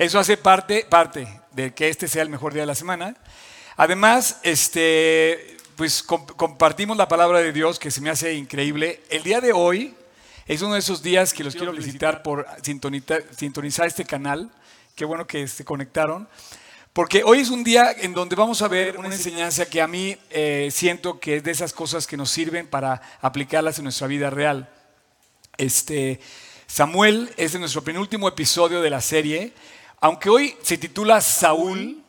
Eso hace parte, parte de que este sea el mejor día de la semana. Además, este, pues compartimos la palabra de Dios que se me hace increíble. El día de hoy es uno de esos días que los quiero felicitar por sintonizar este canal. Qué bueno que se conectaron. Porque hoy es un día en donde vamos a ver una enseñanza que a mí eh, siento que es de esas cosas que nos sirven para aplicarlas en nuestra vida real. Este, Samuel es de nuestro penúltimo episodio de la serie. Aunque hoy se titula Saúl,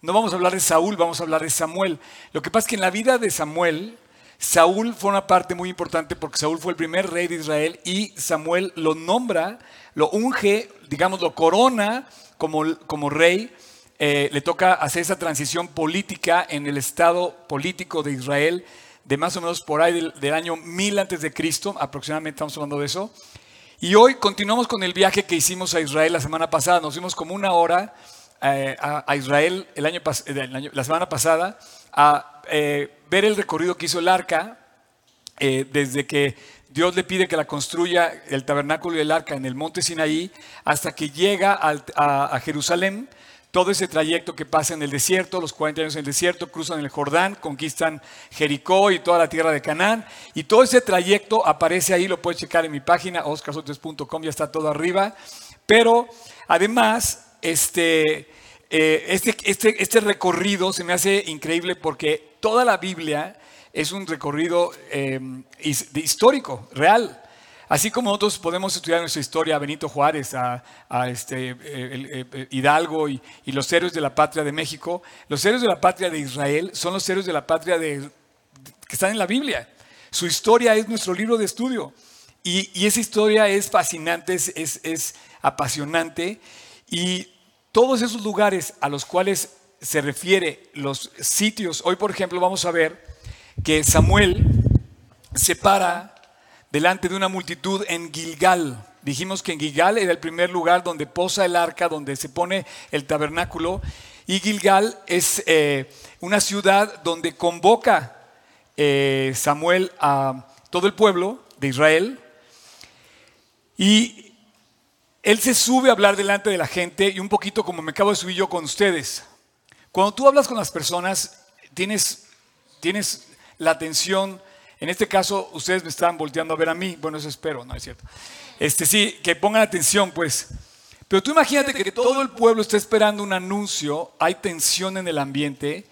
no vamos a hablar de Saúl, vamos a hablar de Samuel. Lo que pasa es que en la vida de Samuel, Saúl fue una parte muy importante porque Saúl fue el primer rey de Israel y Samuel lo nombra, lo unge, digamos, lo corona como, como rey eh, le toca hacer esa transición política en el estado político de Israel de más o menos por ahí del, año 1000 antes de Cristo, aproximadamente estamos hablando de eso. Y hoy continuamos con el viaje que hicimos a Israel la semana pasada. Nos fuimos como una hora eh, a, Israel el año, la semana pasada a eh, ver el recorrido que hizo el arca desde que Dios le pide que la construya el tabernáculo y el arca en el monte Sinaí hasta que llega a Jerusalén todo ese trayecto que pasa en el desierto, los 40 años en el desierto, cruzan el Jordán, conquistan Jericó y toda la tierra de Canaán. Y todo ese trayecto aparece ahí, lo puedes checar en mi página, oscarsotes.com, ya está todo arriba. Pero además, este, eh, este, este, este, recorrido se me hace increíble porque toda la Biblia es un recorrido eh, histórico, real. Así como nosotros podemos estudiar nuestra historia a Benito Juárez, a, este, Hidalgo y, los héroes de la patria de México, los héroes de la patria de Israel son los héroes de la patria de, que están en la Biblia. Su historia es nuestro libro de estudio. Y, esa historia es fascinante, es, es apasionante. Y todos esos lugares a los cuales se refiere los sitios, hoy por ejemplo vamos a ver que Samuel se para delante de una multitud en Gilgal. Dijimos que en Gilgal era el primer lugar donde posa el arca, donde se pone el tabernáculo. Y Gilgal es eh, una ciudad donde convoca eh, Samuel a todo el pueblo de Israel. Y él se sube a hablar delante de la gente y un poquito como me acabo de subir yo con ustedes. Cuando tú hablas con las personas, tienes, tienes la atención en este caso, ustedes me están volteando a ver a mí. Bueno, eso espero, no es cierto. Este sí, que pongan atención, pues. Pero tú imagínate que todo el pueblo está esperando un anuncio, hay tensión en el ambiente,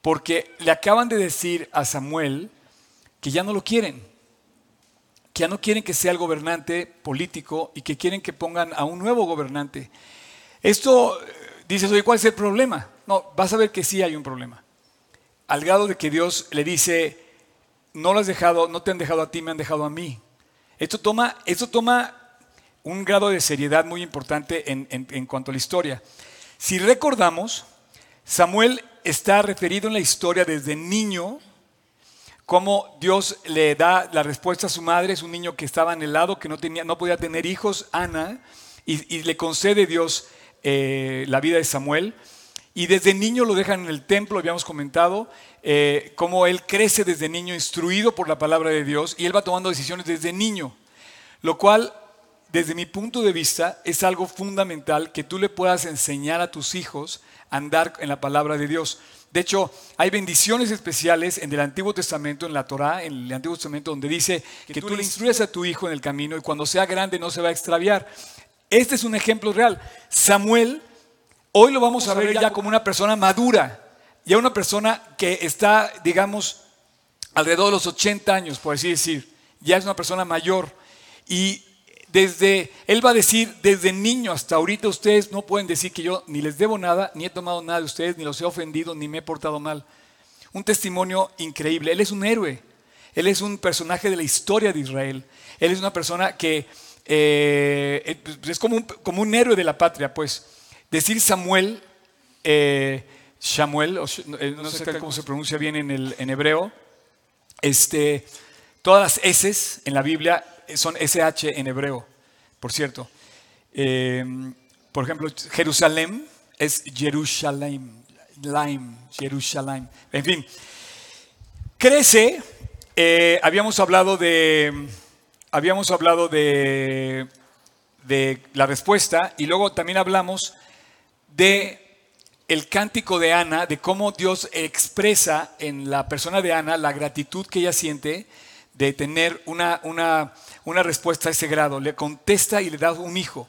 porque le acaban de decir a Samuel que ya no lo quieren, que ya no quieren que sea el gobernante político y que quieren que pongan a un nuevo gobernante. Esto, eh, dices, oye, ¿cuál es el problema? No, vas a ver que sí hay un problema. Al grado de que Dios le dice, no lo has dejado, no te han dejado a ti, me han dejado a mí. Esto toma, esto toma un grado de seriedad muy importante en, cuanto a la historia. Si recordamos, Samuel está referido en la historia desde niño, cómo Dios le da la respuesta a su madre, es un niño que estaba en el lado, que no, tenía, no podía tener hijos, Ana, y, le concede Dios eh, la vida de Samuel. Y desde niño lo dejan en el templo, habíamos comentado, eh, cómo él crece desde niño instruido por la palabra de Dios y él va tomando decisiones desde niño, lo cual desde mi punto de vista es algo fundamental que tú le puedas enseñar a tus hijos a andar en la palabra de Dios. De hecho, hay bendiciones especiales en el Antiguo Testamento, en la Torá, en el Antiguo Testamento, donde dice que, tú le instruyes a tu hijo en el camino y cuando sea grande no se va a extraviar. Este es un ejemplo real. Samuel Hoy lo vamos a ver ya como una persona madura, ya una persona que está, digamos, alrededor de los 80 años, por así decir. Ya es una persona mayor. Y desde, él va a decir, desde niño hasta ahorita ustedes no pueden decir que yo ni les debo nada, ni he tomado nada de ustedes, ni los he ofendido, ni me he portado mal. Un testimonio increíble. Él es un héroe. Él es un personaje de la historia de Israel. Él es una persona que eh, es como un, como un héroe de la patria, pues. Decir Samuel, eh, Samuel, eh, no sé cómo se pronuncia bien en, el, en hebreo, este, todas las S en la Biblia son SH en hebreo, por cierto. Em, por ejemplo, Jerusalén es Jerusalem, Jerusalén. En fin, crece, eh, habíamos hablado de, habíamos hablado de, de la respuesta y luego también hablamos de el cántico de Ana, de cómo Dios expresa en la persona de Ana la gratitud que ella siente de tener una, una, una respuesta a ese grado. Le contesta y le da un hijo.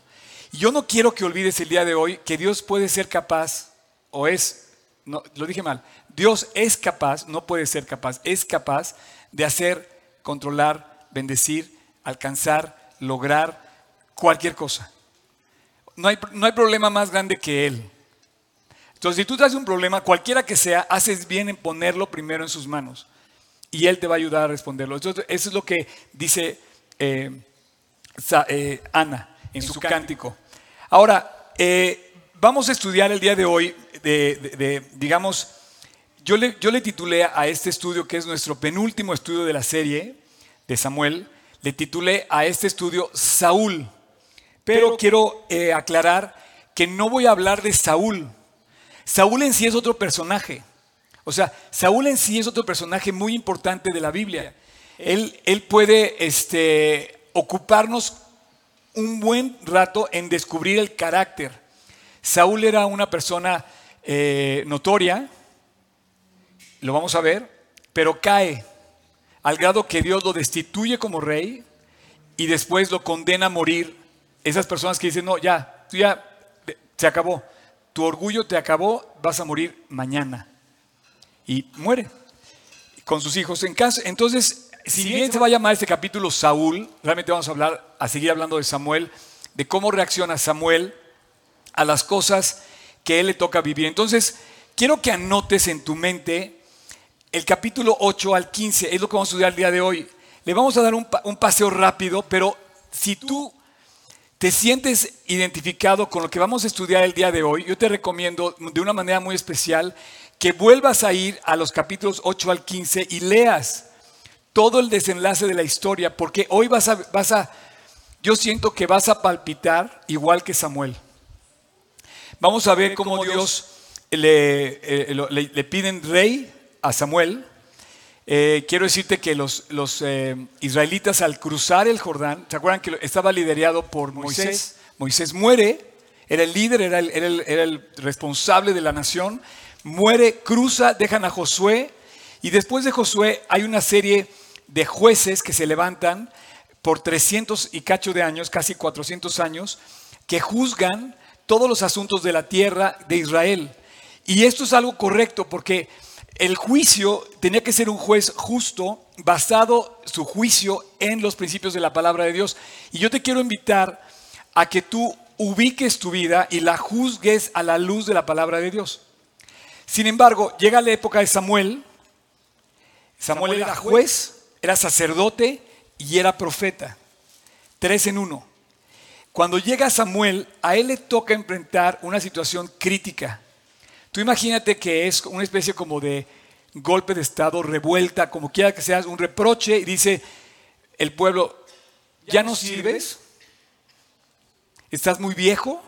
Y yo no quiero que olvides el día de hoy que Dios puede ser capaz, o es, no, lo dije mal, Dios es capaz, no puede ser capaz, es capaz de hacer, controlar, bendecir, alcanzar, lograr cualquier cosa. No hay, no hay problema más grande que Él. Entonces, si tú traes un problema, cualquiera que sea, haces bien en ponerlo primero en sus manos. Y Él te va a ayudar a responderlo. Entonces, eso es lo que dice eh, eh, Ana en su, cántico. Ahora, eh, vamos a estudiar el día de hoy, de, digamos, yo le, yo le titulé a este estudio, que es nuestro penúltimo estudio de la serie de Samuel, le titulé a este estudio Saúl. Pero quiero aclarar que no voy a hablar de Saúl, Saúl en sí es otro personaje. O sea, Saúl en sí es otro personaje muy importante de la Biblia. Él, él puede este, ocuparnos un buen rato en descubrir el carácter. Saúl era una persona eh, notoria, lo vamos a ver, pero cae al grado que Dios lo destituye como rey y después lo condena a morir. Esas personas que dicen, no, ya, tú ya, se acabó tu orgullo te acabó, vas a morir mañana. Y muere con sus hijos. En casa. Entonces, si bien se va a llamar este capítulo Saúl, realmente vamos a hablar, a seguir hablando de Samuel, de cómo reacciona Samuel a las cosas que él le toca vivir. Entonces, quiero que anotes en tu mente el capítulo 8 al 15, es lo que vamos a estudiar el día de hoy. Le vamos a dar un, un paseo rápido, pero si tú te sientes identificado con lo que vamos a estudiar el día de hoy, yo te recomiendo de una manera muy especial que vuelvas a ir a los capítulos 8 al 15 y leas todo el desenlace de la historia, porque hoy vas a, vas a yo siento que vas a palpitar igual que Samuel. Vamos a ver cómo Dios le, eh, le piden rey a Samuel eh, quiero decirte que los, eh, israelitas al cruzar el Jordán, ¿se acuerdan que estaba liderado por Moisés? Moisés muere, era el líder, era el, era el responsable de la nación, muere, cruza, dejan a Josué y después de Josué hay una serie de jueces que se levantan por 300 y cacho de años, casi 400 años, que juzgan todos los asuntos de la tierra de Israel. Y esto es algo correcto porque el juicio tenía que ser un juez justo, basado su juicio en los principios de la palabra de Dios. Y yo te quiero invitar a que tú ubiques tu vida y la juzgues a la luz de la palabra de Dios. Sin embargo, llega la época de Samuel. Samuel, era juez, era sacerdote y era profeta. Tres en uno. Cuando llega Samuel, a él le toca enfrentar una situación crítica. Tú imagínate que es una especie como de golpe de Estado, revuelta, como quiera que sea, un reproche, y dice el pueblo, ¿ya no sirves? ¿Estás muy viejo?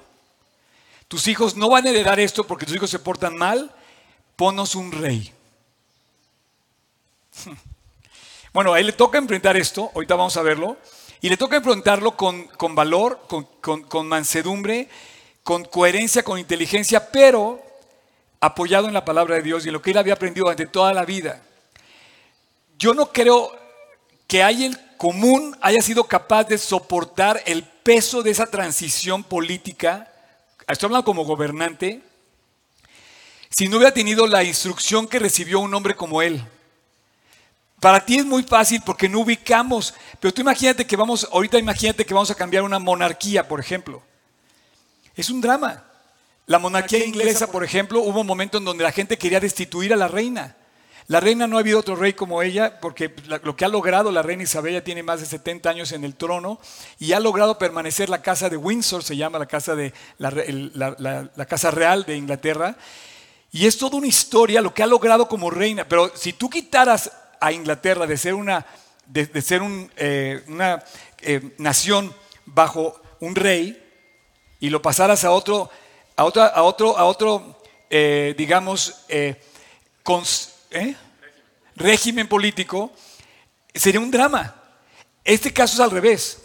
¿Tus hijos no van a heredar esto porque tus hijos se portan mal? Ponos un rey. Bueno, a él le toca enfrentar esto, ahorita vamos a verlo, y le toca enfrentarlo con, valor, con, con mansedumbre, con coherencia, con inteligencia, pero apoyado en la palabra de Dios y en lo que él había aprendido durante toda la vida. Yo no creo que alguien común haya sido capaz de soportar el peso de esa transición política, estoy hablando como gobernante, si no hubiera tenido la instrucción que recibió un hombre como él. Para ti es muy fácil porque no ubicamos, pero tú imagínate que vamos, ahorita imagínate que vamos a cambiar una monarquía, por ejemplo. Es un drama. La monarquía inglesa, por ejemplo, hubo un momento en donde la gente quería destituir a la reina. La reina no ha habido otro rey como ella, porque lo que ha logrado la reina Isabel ya tiene más de 70 años en el trono y ha logrado permanecer la casa de Windsor, se llama la casa, de, la, casa real de Inglaterra. Y es toda una historia lo que ha logrado como reina. Pero si tú quitaras a Inglaterra de ser una, de, ser eh, una eh, nación bajo un rey y lo pasaras a otro a, a otro, a otro eh, digamos, eh, ¿eh? régimen político, sería un drama. Este caso es al revés.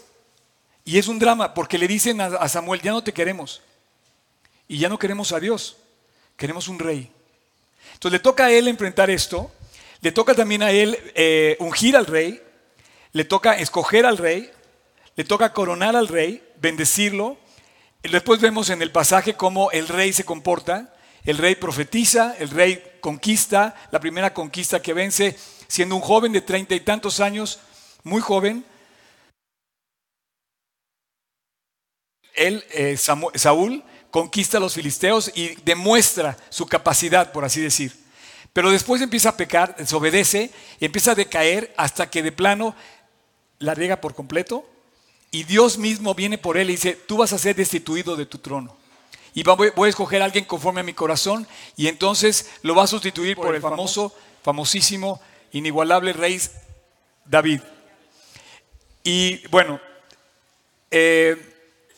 Y es un drama porque le dicen a Samuel, ya no te queremos. Y ya no queremos a Dios, queremos un rey. Entonces le toca a él enfrentar esto, le toca también a él eh, ungir al rey, le toca escoger al rey, le toca coronar al rey, bendecirlo. Después vemos en el pasaje cómo el rey se comporta. El rey profetiza, el rey conquista, la primera conquista que vence, siendo un joven de treinta y tantos años, muy joven. Él, eh, Saúl, conquista a los filisteos y demuestra su capacidad, por así decir. Pero después empieza a pecar, desobedece y empieza a decaer hasta que de plano la riega por completo y Dios mismo viene por él y dice, tú vas a ser destituido de tu trono. Y voy a escoger a alguien conforme a mi corazón y entonces lo va a sustituir por, el famoso, famosísimo, inigualable rey David. Y bueno, eh,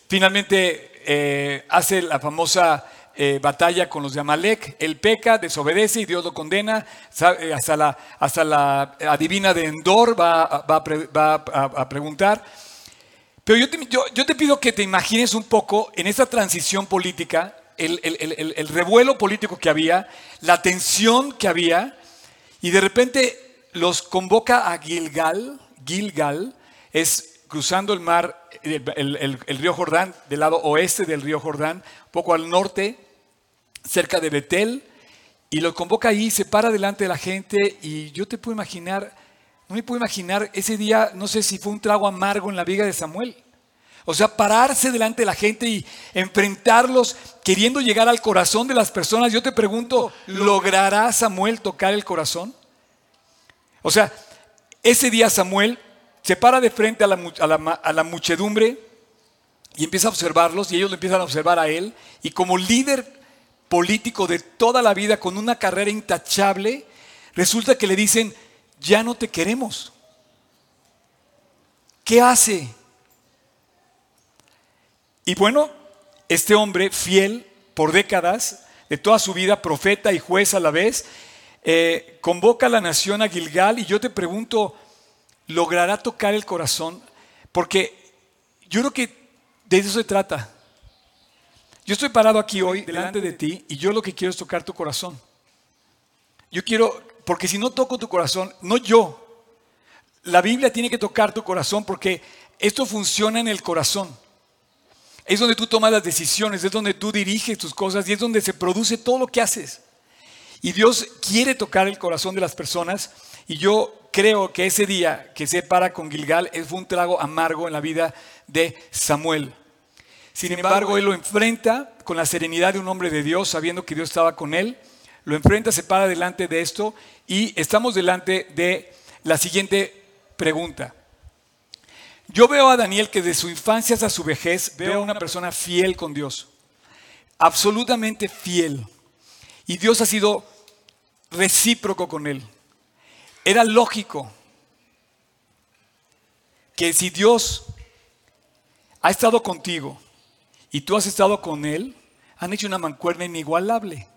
finalmente eh, hace la famosa eh, batalla con los de Amalek, él peca, desobedece y Dios lo condena, hasta la, hasta la adivina de Endor va, a, preguntar. Pero yo te, pido que te imagines un poco en esta transición política, el, el, revuelo político que había, la tensión que había, y de repente los convoca a Gilgal, Gilgal es cruzando el mar el, río Jordán, del lado oeste del río Jordán, poco al norte, cerca de Betel, y lo convoca ahí, se para delante de la gente, y yo te puedo imaginar, no me puedo imaginar ese día, no sé si fue un trago amargo en la viga de Samuel. O sea, pararse delante de la gente y enfrentarlos queriendo llegar al corazón de las personas. Yo te pregunto, ¿logrará Samuel tocar el corazón? O sea, ese día Samuel se para de frente a la, muchedumbre y empieza a observarlos y ellos lo empiezan a observar a él. Y como líder político de toda la vida con una carrera intachable, resulta que le dicen, ya no te queremos. ¿Qué hace? Y bueno, este hombre fiel por décadas, de toda su vida, profeta y juez a la vez, eh, convoca a la nación a Gilgal y yo te pregunto, logrará tocar el corazón, porque yo creo que de eso se trata. Yo estoy parado aquí hoy delante de ti y yo lo que quiero es tocar tu corazón. Yo quiero, porque si no toco tu corazón, no yo, la Biblia tiene que tocar tu corazón porque esto funciona en el corazón. Es donde tú tomas las decisiones, es donde tú diriges tus cosas y es donde se produce todo lo que haces. Y Dios quiere tocar el corazón de las personas y yo creo que ese día que se para con Gilgal fue un trago amargo en la vida de Samuel. Sin embargo, él lo enfrenta con la serenidad de un hombre de Dios, sabiendo que Dios estaba con él. Lo enfrenta, se para delante de esto y estamos delante de la siguiente pregunta. Yo veo a Daniel que de su infancia hasta su vejez veo a una persona fiel con Dios, absolutamente fiel. Y Dios ha sido recíproco con él. Era lógico que si Dios ha estado contigo y tú has estado con Él, han hecho una mancuerna inigualable.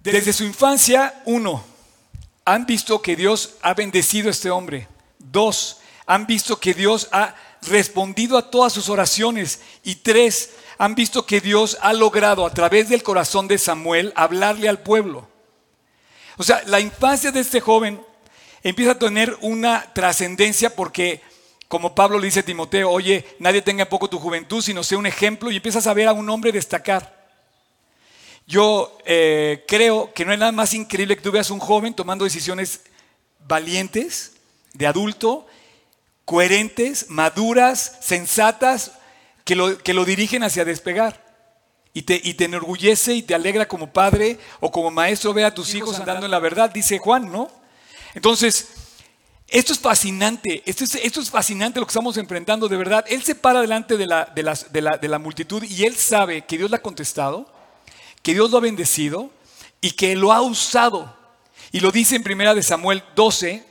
Desde su infancia, uno, han visto que Dios ha bendecido a este hombre. Dos, han visto que Dios ha respondido a todas sus oraciones. Y tres, han visto que Dios ha logrado a través del corazón de Samuel hablarle al pueblo. O sea, la infancia de este joven empieza a tener una trascendencia porque, como Pablo le dice a Timoteo, oye, nadie tenga poco tu juventud, sino sea un ejemplo y empiezas a ver a un hombre destacar. Yo eh, creo que no hay nada más increíble que tú veas un joven tomando decisiones valientes, de adulto, coherentes, maduras, sensatas, que lo, que lo dirigen hacia despegar. Y te, y te, enorgullece y te alegra como padre o como maestro ver a tus hijos andando en la verdad, dice Juan, ¿no? Entonces, esto es fascinante, esto es, esto es fascinante lo que estamos enfrentando de verdad. Él se para delante de la, de, de, la, de la multitud y él sabe que Dios le ha contestado, que Dios lo ha bendecido y que lo ha usado. Y lo dice en primera de Samuel 12,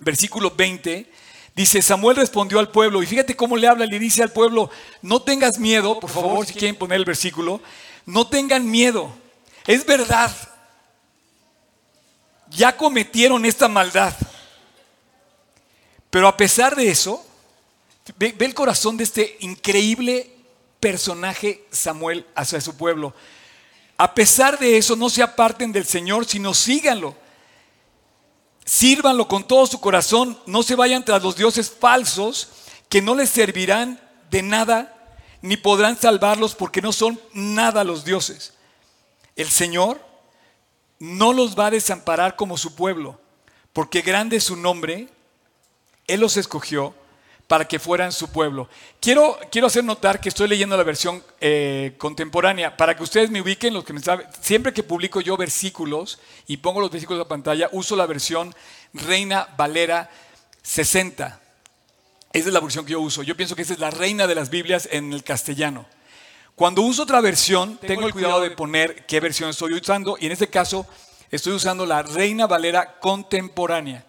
versículo 20, Dice, Samuel respondió al pueblo, y fíjate cómo le habla, le dice al pueblo, no tengas miedo, por favor, si quieren poner el versículo, no tengan miedo, es verdad, ya cometieron esta maldad, pero a pesar de eso, ve, el corazón de este increíble personaje Samuel hacia su pueblo. A pesar de eso, no se aparten del Señor, sino síganlo. Sírvanlo con todo su corazón, no se vayan tras los dioses falsos que no les servirán de nada ni podrán salvarlos porque no son nada los dioses. El Señor no los va a desamparar como su pueblo, porque grande es su nombre, Él los escogió para que fueran su pueblo. Quiero, quiero hacer notar que estoy leyendo la versión eh, contemporánea, para que ustedes me ubiquen, los que me saben, siempre que publico yo versículos y pongo los versículos en la pantalla, uso la versión Reina Valera 60. Esa es la versión que yo uso. Yo pienso que esa es la reina de las Biblias en el castellano. Cuando uso otra versión, tengo, el cuidado de poner qué versión estoy usando y en este caso estoy usando la Reina Valera contemporánea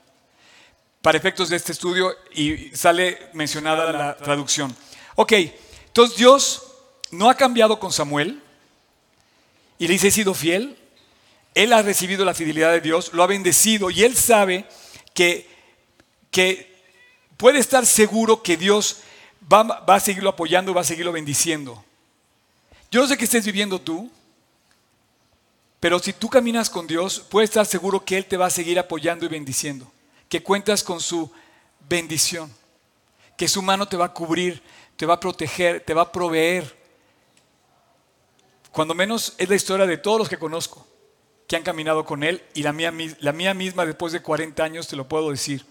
para efectos de este estudio y sale mencionada la traducción. Ok, entonces Dios no ha cambiado con Samuel y le dice, he sido fiel, él ha recibido la fidelidad de Dios, lo ha bendecido y él sabe que, que puede estar seguro que Dios va, va a seguirlo apoyando va a seguirlo bendiciendo. Yo no sé qué estés viviendo tú, pero si tú caminas con Dios, puedes estar seguro que Él te va a seguir apoyando y bendiciendo, que cuentas con su bendición, que su mano te va a cubrir, te va a proteger, te va a proveer. Cuando menos es la historia de todos los que conozco que han caminado con Él y la mía, misma después de 40 años te lo puedo decir.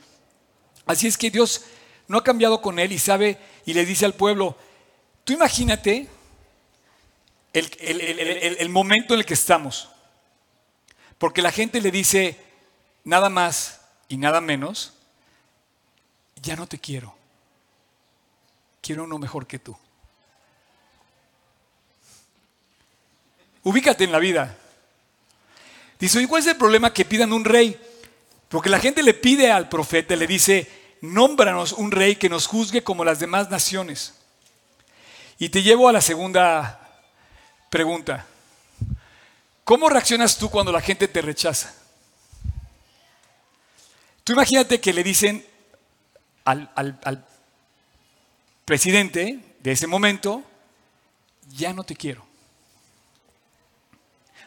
Así es que Dios no ha cambiado con él y sabe y le dice al pueblo, tú imagínate el, momento en el que estamos. Porque la gente le dice nada más y nada menos, ya no te quiero, quiero uno mejor que tú. Ubícate en la vida. Dice, ¿y cuál es el problema que pidan un rey? Porque la gente le pide al profeta, le dice, nómbranos un rey que nos juzgue como las demás naciones. Y te llevo a la segunda pregunta. ¿Cómo reaccionas tú cuando la gente te rechaza? Tú imagínate que le dicen al, al presidente de ese momento, ya no te quiero.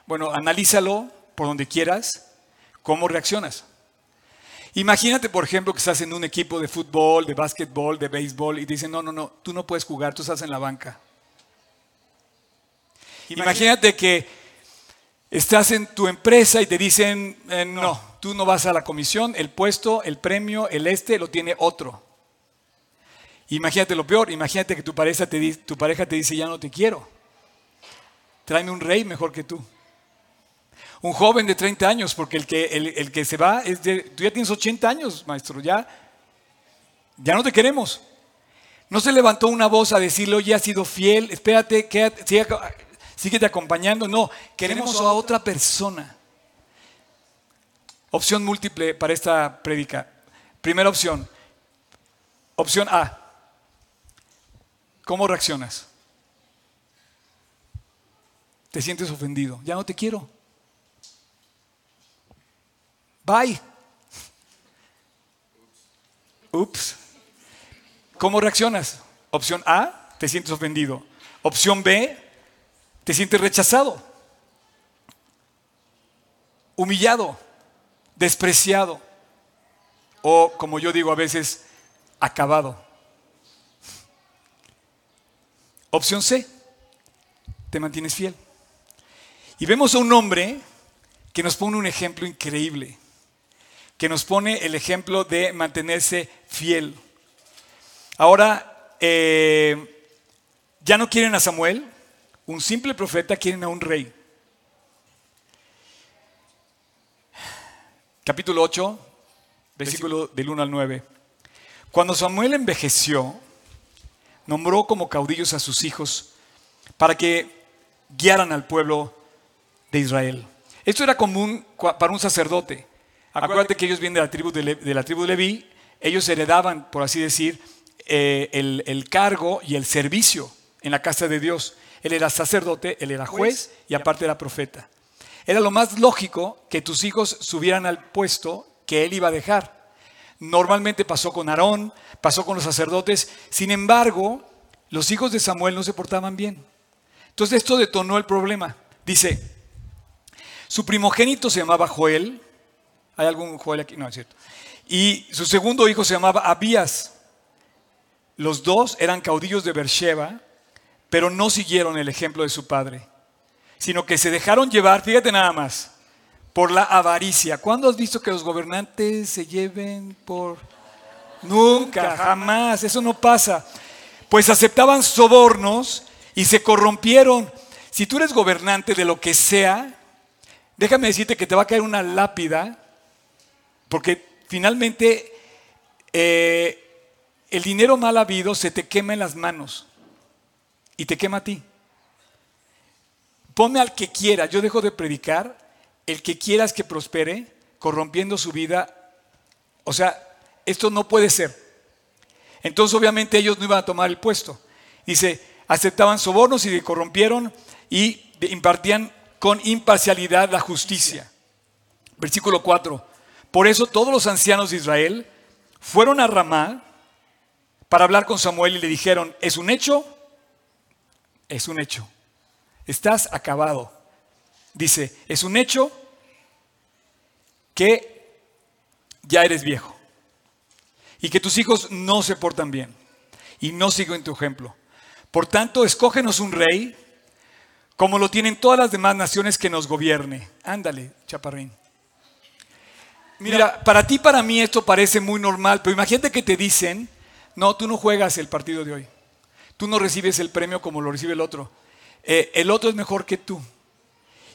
Bueno, analízalo por donde quieras, ¿cómo reaccionas? Imagínate, por ejemplo, que estás en un equipo de fútbol, de básquetbol, de béisbol y te dicen, no, no, no, tú no puedes jugar, tú estás en la banca. Imagínate que estás en tu empresa y te dicen, eh, no, tú no vas a la comisión, el puesto, el premio, el este lo tiene otro. Imagínate lo peor, imagínate que tu pareja te, tu pareja te dice, ya no te quiero. Tráeme un rey mejor que tú un joven de 30 años, porque el que, el, que se va es de, tú ya tienes 80 años, maestro, ya, ya no te queremos. No se levantó una voz a decirle, oye, has sido fiel, espérate, quédate, síguete acompañando. No, queremos a otra persona. Opción múltiple para esta prédica. Primera opción. Opción A. ¿Cómo reaccionas? Te sientes ofendido. Ya no te quiero. Bye. Ups. ¿Cómo reaccionas? Opción A, te sientes ofendido. Opción B, te sientes rechazado, humillado, despreciado o, como yo digo a veces, acabado. Opción C, te mantienes fiel. Y vemos a un hombre que nos pone un ejemplo increíble que nos pone el ejemplo de mantenerse fiel. Ahora, eh, ya no quieren a Samuel, un simple profeta, quieren a un rey. Capítulo 8, versículo del 1 al 9. Cuando Samuel envejeció, nombró como caudillos a sus hijos para que guiaran al pueblo de Israel. Esto era común para un sacerdote. Acuérdate que ellos vienen de la tribu de, la tribu de Leví, ellos heredaban, por así decir, eh, el, cargo y el servicio en la casa de Dios. Él era sacerdote, él era juez y aparte era profeta. Era lo más lógico que tus hijos subieran al puesto que él iba a dejar. Normalmente pasó con Aarón, pasó con los sacerdotes. Sin embargo, los hijos de Samuel no se portaban bien. Entonces esto detonó el problema. Dice, su primogénito se llamaba Joel. ¿Hay algún Joel aquí? No, es cierto. Y su segundo hijo se llamaba Abías. Los dos eran caudillos de Beersheba, pero no siguieron el ejemplo de su padre, sino que se dejaron llevar, fíjate nada más, por la avaricia. ¿Cuándo has visto que los gobernantes se lleven por... Nunca, jamás, eso no pasa. Pues aceptaban sobornos y se corrompieron. Si tú eres gobernante de lo que sea, déjame decirte que te va a caer una lápida, porque finalmente eh, el dinero mal habido se te quema en las manos y te quema a ti. Ponme al que quiera, yo dejo de predicar, el que quieras que prospere, corrompiendo su vida. O sea, esto no puede ser. Entonces obviamente ellos no iban a tomar el puesto. Dice, aceptaban sobornos y corrompieron y impartían con imparcialidad la justicia. Versículo 4. Por eso todos los ancianos de Israel fueron a Ramá para hablar con Samuel y le dijeron, ¿es un hecho? Es un hecho. Estás acabado. Dice, es un hecho que ya eres viejo y que tus hijos no se portan bien y no siguen tu ejemplo. Por tanto, escógenos un rey como lo tienen todas las demás naciones que nos gobierne. Ándale, chaparrín. Mira, para ti, para mí esto parece muy normal, pero imagínate que te dicen, no, tú no juegas el partido de hoy. Tú no recibes el premio como lo recibe el otro. Eh, el otro es mejor que tú.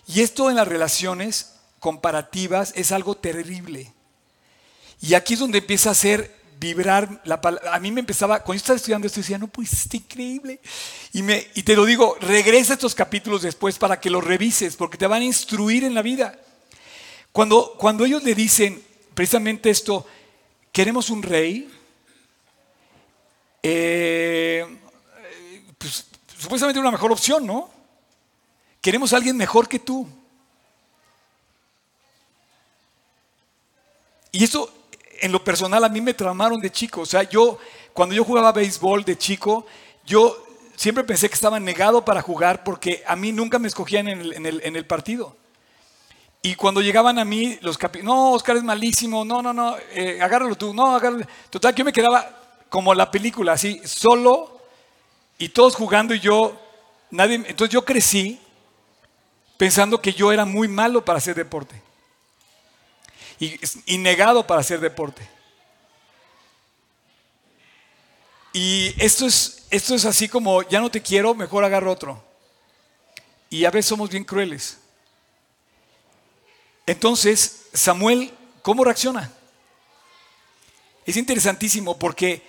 Y esto en las relaciones comparativas es algo terrible. Y aquí es donde empieza a hacer vibrar la palabra. A mí me empezaba, cuando yo estaba estudiando esto, decía, no, pues es increíble. Y, me, y te lo digo, regresa estos capítulos después para que los revises, porque te van a instruir en la vida. Cuando, cuando ellos le dicen precisamente esto, queremos un rey, eh, pues, supuestamente una mejor opción, ¿no? Queremos a alguien mejor que tú. Y eso en lo personal a mí me tramaron de chico. O sea, yo, cuando yo jugaba béisbol de chico, yo siempre pensé que estaba negado para jugar porque a mí nunca me escogían en el, partido. Y cuando llegaban a mí los capi no, Oscar es malísimo, no, no, no, eh, agárralo tú, no, agárralo. Total, que yo me quedaba como la película, así, solo y todos jugando y yo, nadie, entonces yo crecí pensando que yo era muy malo para hacer deporte y, negado para hacer deporte. Y esto es, esto es así como, ya no te quiero, mejor agarro otro. Y a veces somos bien crueles. Entonces, Samuel, ¿cómo reacciona? Es interesantísimo porque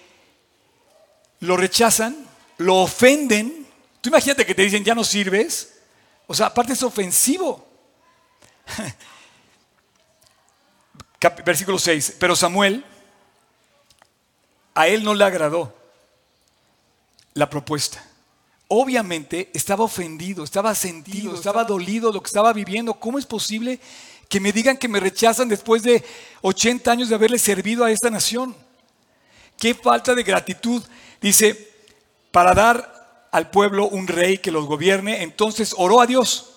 lo rechazan, lo ofenden. Tú imagínate que te dicen, ya no sirves. O sea, aparte es ofensivo. versículo 6, pero Samuel, a él no le agradó la propuesta. Obviamente estaba ofendido, estaba sentido, estaba dolido lo que estaba viviendo. ¿Cómo es posible que me digan que me rechazan después de 80 años de haberle servido a esta nación? Qué falta de gratitud. Dice, para dar al pueblo un rey que los gobierne, entonces oró a Dios.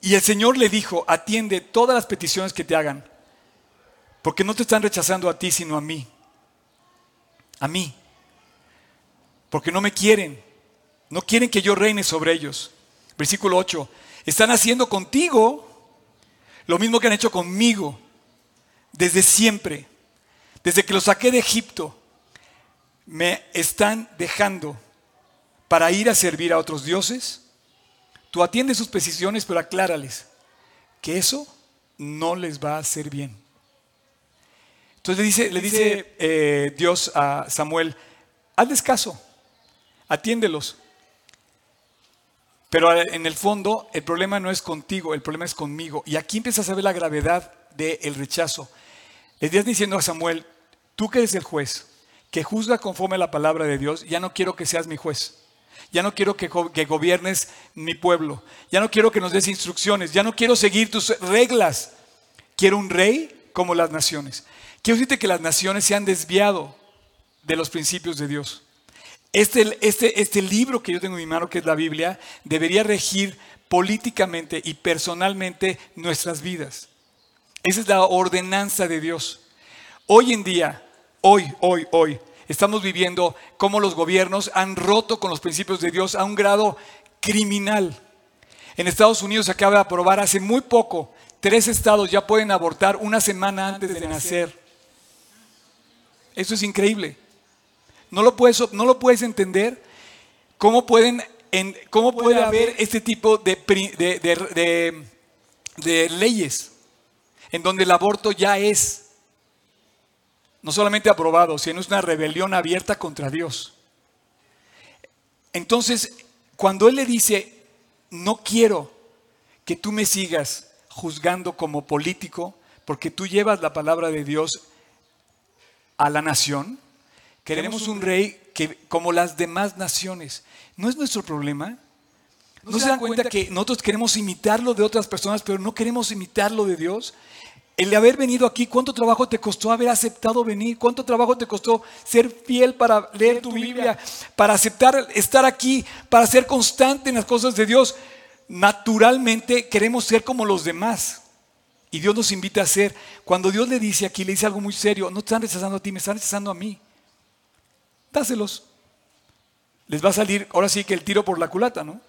Y el Señor le dijo, atiende todas las peticiones que te hagan, porque no te están rechazando a ti, sino a mí. A mí. Porque no me quieren. No quieren que yo reine sobre ellos. Versículo 8. Están haciendo contigo lo mismo que han hecho conmigo desde siempre. Desde que los saqué de Egipto, me están dejando para ir a servir a otros dioses Tú atiendes sus peticiones, pero aclárales que eso no les va a hacer bien. Entonces le dice, le dice eh, Dios a Samuel, hazles caso, atiéndelos. Pero en el fondo el problema no es contigo, el problema es conmigo. Y aquí empiezas a ver la gravedad del rechazo. Le estás diciendo a Samuel, tú que eres el juez, que juzga conforme a la palabra de Dios, ya no quiero que seas mi juez. Ya no quiero que, gobiernes mi pueblo. Ya no quiero que nos des instrucciones. Ya no quiero seguir tus reglas. Quiero un rey como las naciones. Quiero decirte que las naciones se han desviado de los principios de Dios. Este, este, este libro que yo tengo en mi mano, que es la Biblia, debería regir políticamente y personalmente nuestras vidas. Esa es la ordenanza de Dios. Hoy en día, hoy, hoy, hoy, estamos viviendo cómo los gobiernos han roto con los principios de Dios a un grado criminal. En Estados Unidos se acaba de aprobar hace muy poco, tres estados ya pueden abortar una semana antes de nacer. Eso es increíble. No lo puedes, no lo puedes entender. ¿Cómo, pueden, cómo puede haber este tipo de, de, de leyes en donde el aborto ya es no solamente aprobado, sino es una rebelión abierta contra Dios? Entonces, cuando Él le dice, no quiero que tú me sigas juzgando como político, porque tú llevas la palabra de Dios a la nación, queremos un rey que como las demás naciones. ¿No es nuestro problema? ¿No se dan cuenta que nosotros queremos imitarlo de otras personas, pero no queremos imitarlo de Dios? El de haber venido aquí, ¿cuánto trabajo te costó haber aceptado venir? ¿Cuánto trabajo te costó ser fiel para leer tu Biblia, para aceptar estar aquí, para ser constante en las cosas de Dios? Naturalmente queremos ser como los demás. Y Dios nos invita a ser. Cuando Dios le dice aquí, le dice algo muy serio, no te están rechazando a ti, me están rechazando a mí. Dáselos. Les va a salir, ahora sí que el tiro por la culata, ¿no?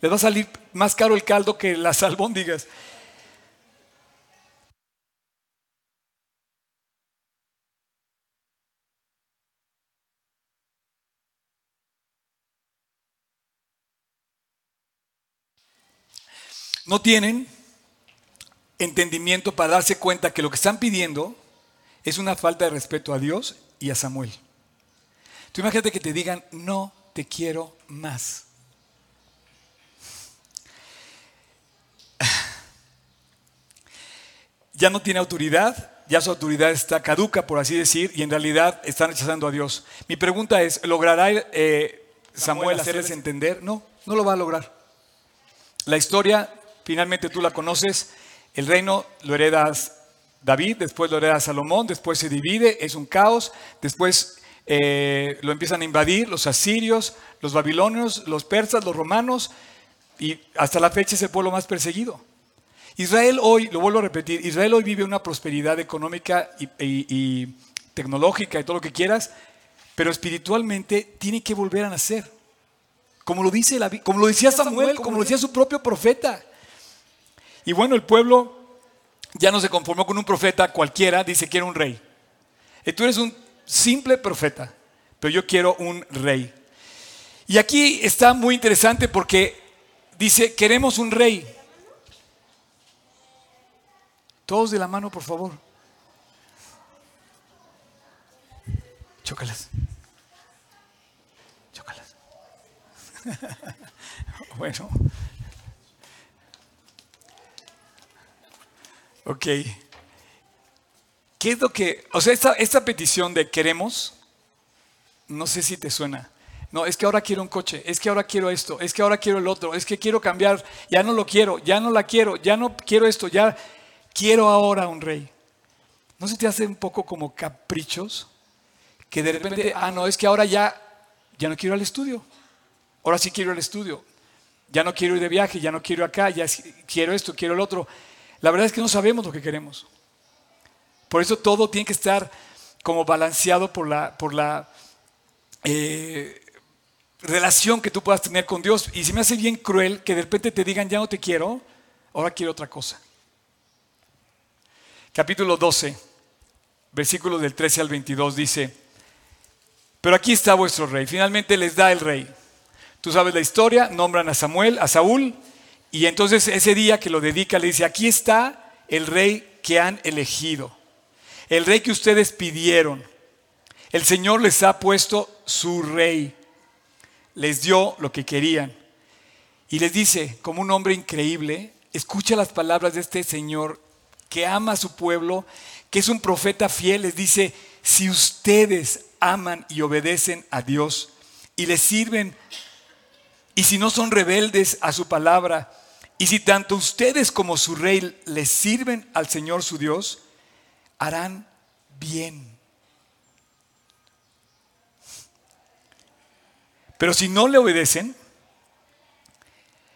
Les va a salir más caro el caldo que las albóndigas. No tienen entendimiento para darse cuenta que lo que están pidiendo es una falta de respeto a Dios y a Samuel. Tú imagínate que te digan, no te quiero más. Ya no tiene autoridad, ya su autoridad está caduca, por así decir, y en realidad están rechazando a Dios. Mi pregunta es, ¿logrará eh, Samuel hacerles entender? No, no lo va a lograr. La historia finalmente tú la conoces, el reino lo heredas David, después lo hereda Salomón, después se divide, es un caos, después eh, lo empiezan a invadir los asirios, los babilonios, los persas, los romanos, y hasta la fecha es el pueblo más perseguido. Israel hoy, lo vuelvo a repetir, Israel hoy vive una prosperidad económica y, tecnológica y todo lo que quieras, pero espiritualmente tiene que volver a nacer. Como lo, dice la, como lo decía Samuel, como lo decía su propio profeta. Y bueno, el pueblo ya no se conformó con un profeta cualquiera, dice, quiero un rey. Y tú eres un simple profeta, pero yo quiero un rey. Y aquí está muy interesante porque dice, queremos un rey. Todos de la mano, por favor. Chócalas. Chócalas. bueno. Ok. ¿Qué es lo que, o sea, esta, esta petición de queremos, no sé si te suena. No, es que ahora quiero un coche, es que ahora quiero esto, es que ahora quiero el otro, es que quiero cambiar, ya no lo quiero, ya no la quiero, ya no quiero esto, ya quiero ahora un rey. ¿No se te hace un poco como caprichos? Que de repente, ah, no, es que ahora ya, ya no quiero ir al estudio. Ahora sí quiero al estudio. Ya no quiero ir de viaje, ya no quiero acá, ya quiero esto, quiero el otro. La verdad es que no sabemos lo que queremos. Por eso todo tiene que estar como balanceado por la, por la eh, relación que tú puedas tener con Dios. Y se me hace bien cruel que de repente te digan, ya no te quiero, ahora quiero otra cosa. Capítulo 12, versículos del 13 al 22 dice, pero aquí está vuestro rey. Finalmente les da el rey. Tú sabes la historia, nombran a Samuel, a Saúl, y entonces ese día que lo dedica le dice, aquí está el rey que han elegido, el rey que ustedes pidieron. El Señor les ha puesto su rey, les dio lo que querían. Y les dice, como un hombre increíble, escucha las palabras de este Señor que ama a su pueblo, que es un profeta fiel, les dice, si ustedes aman y obedecen a Dios y le sirven, y si no son rebeldes a su palabra, y si tanto ustedes como su rey les sirven al Señor su Dios, harán bien. Pero si no le obedecen,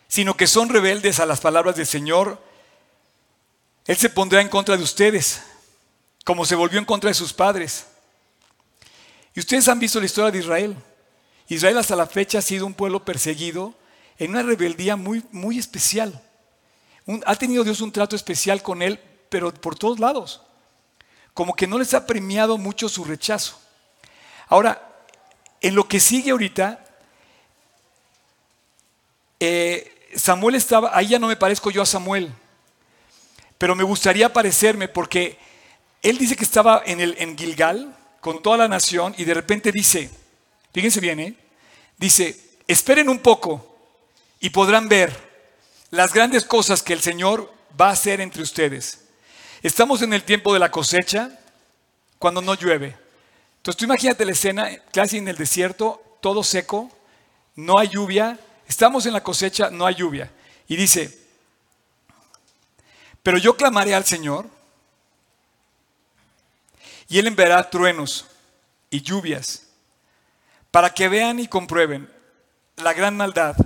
sino que son rebeldes a las palabras del Señor, Él se pondrá en contra de ustedes, como se volvió en contra de sus padres. Y ustedes han visto la historia de Israel. Israel hasta la fecha ha sido un pueblo perseguido en una rebeldía muy, muy especial. ha tenido Dios un trato especial con él, pero por todos lados. Como que no les ha premiado mucho su rechazo. Ahora, en lo que sigue ahorita, eh, Samuel estaba, ahí ya no me parezco yo a Samuel, pero me gustaría parecerme porque él dice que estaba en, Gilgal con toda la nación y de repente dice, fíjense bien, ¿eh? dice, esperen un poco y podrán ver las grandes cosas que el Señor va a hacer entre ustedes. Estamos en el tiempo de la cosecha, cuando no llueve. Entonces tú imagínate la escena, casi en el desierto, todo seco, no hay lluvia, estamos en la cosecha, no hay lluvia. Y dice, pero yo clamaré al Señor y Él enviará truenos y lluvias para que vean y comprueben la gran maldad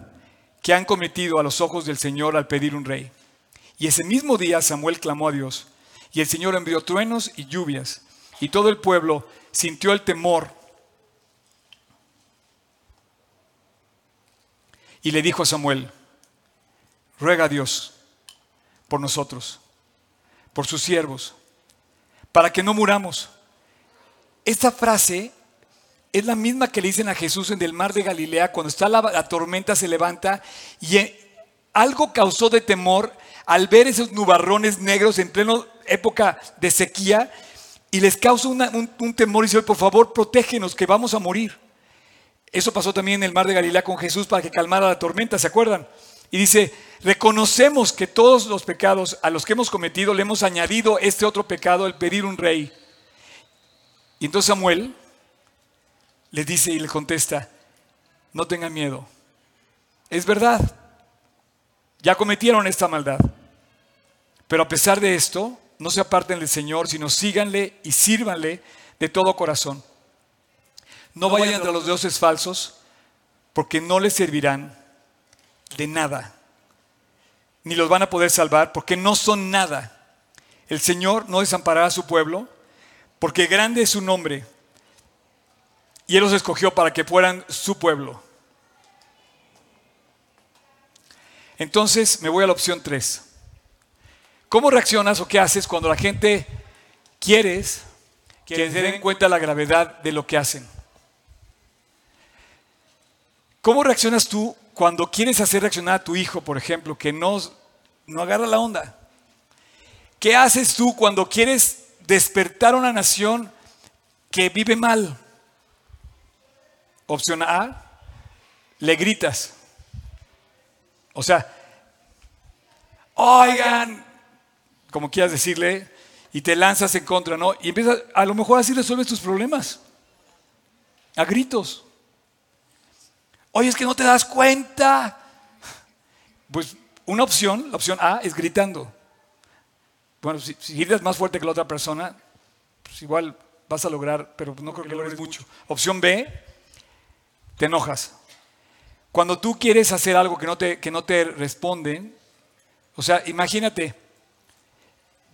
que han cometido a los ojos del Señor al pedir un rey. Y ese mismo día Samuel clamó a Dios, y el Señor envió truenos y lluvias, y todo el pueblo sintió el temor. Y le dijo a Samuel, ruega a Dios por nosotros, por sus siervos, para que no muramos. Esta frase es la misma que le dicen a Jesús en el mar de Galilea cuando está la, tormenta, se levanta y eh, algo causó de temor al ver esos nubarrones negros en plena época de sequía y les causa un, temor y dice, por favor, protégenos que vamos a morir. Eso pasó también en el mar de Galilea con Jesús para que calmara la tormenta, ¿se acuerdan? Y dice, reconocemos que todos los pecados a los que hemos cometido le hemos añadido este otro pecado, el pedir un rey. Y entonces Samuel les dice y le contesta, no tengan miedo. Es verdad, ya cometieron esta maldad. Pero a pesar de esto, no se aparten del Señor, sino síganle y sírvanle de todo corazón. No vayan entre los dioses falsos, porque no les servirán de nada. Ni los van a poder salvar, porque no son nada. El Señor no desamparará a su pueblo, porque grande es su nombre y Él los escogió para que fueran su pueblo. Entonces me voy a la opción 3. ¿Cómo reaccionas o qué haces cuando la gente quieres que se den cuenta la gravedad de lo que hacen? ¿Cómo reaccionas tú cuando quieres hacer reaccionar a tu hijo, por ejemplo, que no, no agarra la onda? ¿Qué haces tú cuando quieres despertar a una nación que vive mal? Opción A, le gritas. O sea, oigan, como quieras decirle, y te lanzas en contra, ¿no? Y empiezas, a lo mejor así resuelves tus problemas. A gritos. Oye, es que no te das cuenta. Pues una opción, la opción A, es gritando. Bueno, si, gritas más fuerte que la otra persona, pues igual vas a lograr, pero no creo que logres mucho. Opción B, te enojas. Cuando tú quieres hacer algo que no te, que no te responden, o sea, imagínate,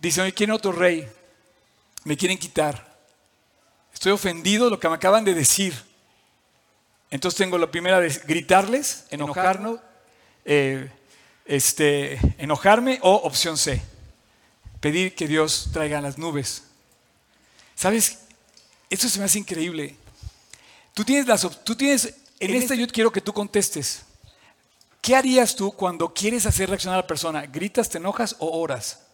dicen, oye, quieren otro rey, me quieren quitar, estoy ofendido lo que me acaban de decir. Entonces tengo la primera de gritarles, enojarnos, eh, este, enojarme o opción C, pedir que Dios traiga las nubes. ¿Sabes? Esto se me hace increíble. Tú tienes las, tú tienes, en, esta yo quiero que tú contestes. ¿Qué harías tú cuando quieres hacer reaccionar a la persona? ¿Gritas, te enojas o oras?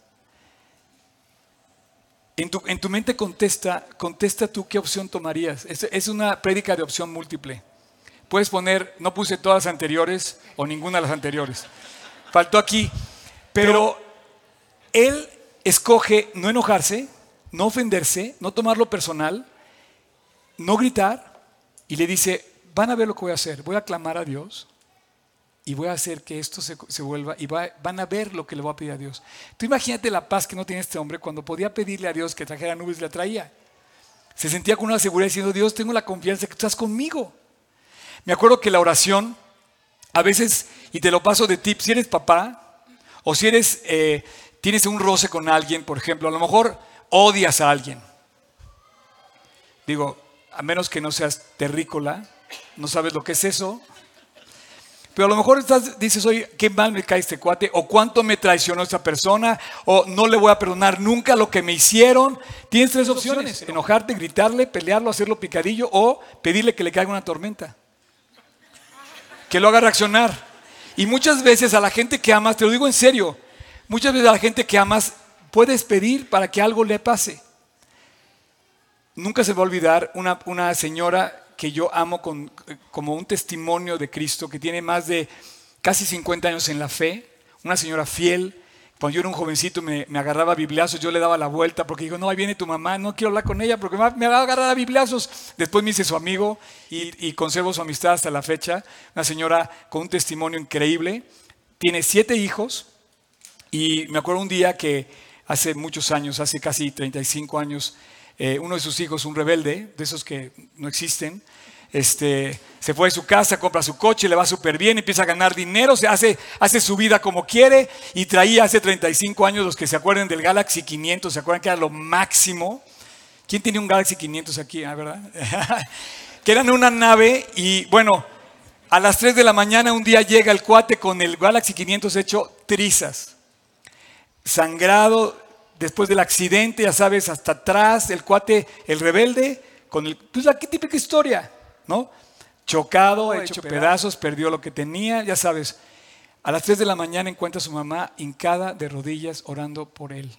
En tu, en tu mente contesta, contesta tú qué opción tomarías. Es, es una prédica de opción múltiple. Puedes poner, no puse todas las anteriores o ninguna de las anteriores. Faltó aquí. Pero él escoge no enojarse, no ofenderse, no tomarlo personal, no gritar, y le dice, van a ver lo que voy a hacer, voy a clamar a Dios y voy a hacer que esto se, vuelva y van a ver lo que le voy a pedir a Dios. Tú imagínate la paz que no tiene este hombre cuando podía pedirle a Dios que trajera nubes y la traía. Se sentía con una seguridad diciendo, Dios, tengo la confianza que tú estás conmigo. Me acuerdo que la oración, a veces, y te lo paso de tip, si eres papá, o si eres, eh, tienes un roce con alguien, por ejemplo, a lo mejor odias a alguien. Digo, a menos que no seas terrícola, no sabes lo que es eso. Pero a lo mejor estás, dices, oye, qué mal me cae este cuate, o cuánto me traicionó esta persona, o no le voy a perdonar nunca lo que me hicieron. Tienes tres opciones, enojarte, gritarle, pelearlo, hacerlo picadillo, o pedirle que le caiga una tormenta. Que lo haga reaccionar. Y muchas veces a la gente que amas, te lo digo en serio, muchas veces a la gente que amas puedes pedir para que algo le pase. Nunca se va a olvidar una, una señora que yo amo como un testimonio de Cristo, que tiene más de casi 50 años en la fe, una señora fiel. Cuando yo era un jovencito me, agarraba a bibliazos, yo le daba la vuelta porque digo, no, ahí viene tu mamá, no quiero hablar con ella porque me va a agarrar a bibliazos. Después me hice su amigo y, y conservo su amistad hasta la fecha. Una señora con un testimonio increíble. Tiene siete hijos y me acuerdo un día que hace muchos años, hace casi 35 años, eh, uno de sus hijos, un rebelde, de esos que no existen, este, se fue de su casa, compra su coche, le va súper bien, empieza a ganar dinero, se hace, hace su vida como quiere y traía hace 35 años, los que se acuerdan del Galaxy 500, se acuerdan que era lo máximo. ¿Quién tiene un Galaxy 500 aquí? Ah, ¿verdad? que eran una nave y bueno, a las 3 de la mañana un día llega el cuate con el Galaxy 500 hecho trizas, sangrado, después del accidente, ya sabes, hasta atrás, el cuate, el rebelde, con el, pues la típica historia, ¿no? Chocado, hecho, pedazos, perdió lo que tenía, ya sabes. A las 3 de la mañana encuentra a su mamá hincada de rodillas orando por él.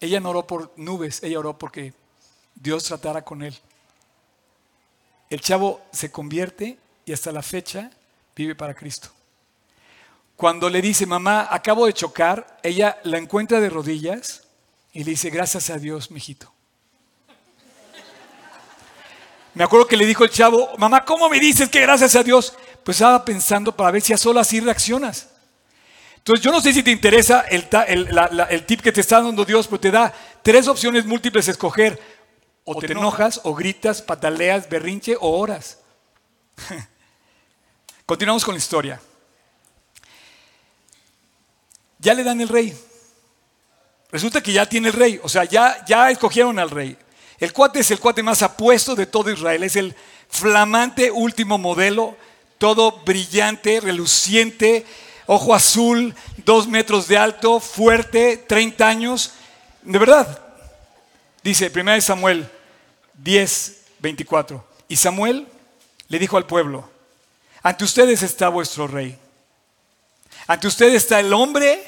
Ella no oró por nubes, ella oró porque Dios tratara con él. El chavo se convierte y hasta la fecha vive para Cristo. Cuando le dice, mamá, acabo de chocar, ella la encuentra de rodillas y le dice, gracias a Dios, mijito. Me acuerdo que le dijo el chavo, mamá, ¿cómo me dices que gracias a Dios? Pues estaba pensando para ver si a solo así reaccionas. Entonces yo no sé si te interesa el, el, tip que te está dando Dios, pero te da tres opciones múltiples a escoger. O, te, enojas, o gritas, pataleas, berrinche o oras. Continuamos con la historia ya le dan el rey. Resulta que ya tiene el rey, o sea, ya, ya escogieron al rey. El cuate es el cuate más apuesto de todo Israel, es el flamante último modelo, todo brillante, reluciente, ojo azul, dos metros de alto, fuerte, 30 años. De verdad, dice 1 Samuel 10, 24. Y Samuel le dijo al pueblo, ante ustedes está vuestro rey. Ante ustedes está el hombre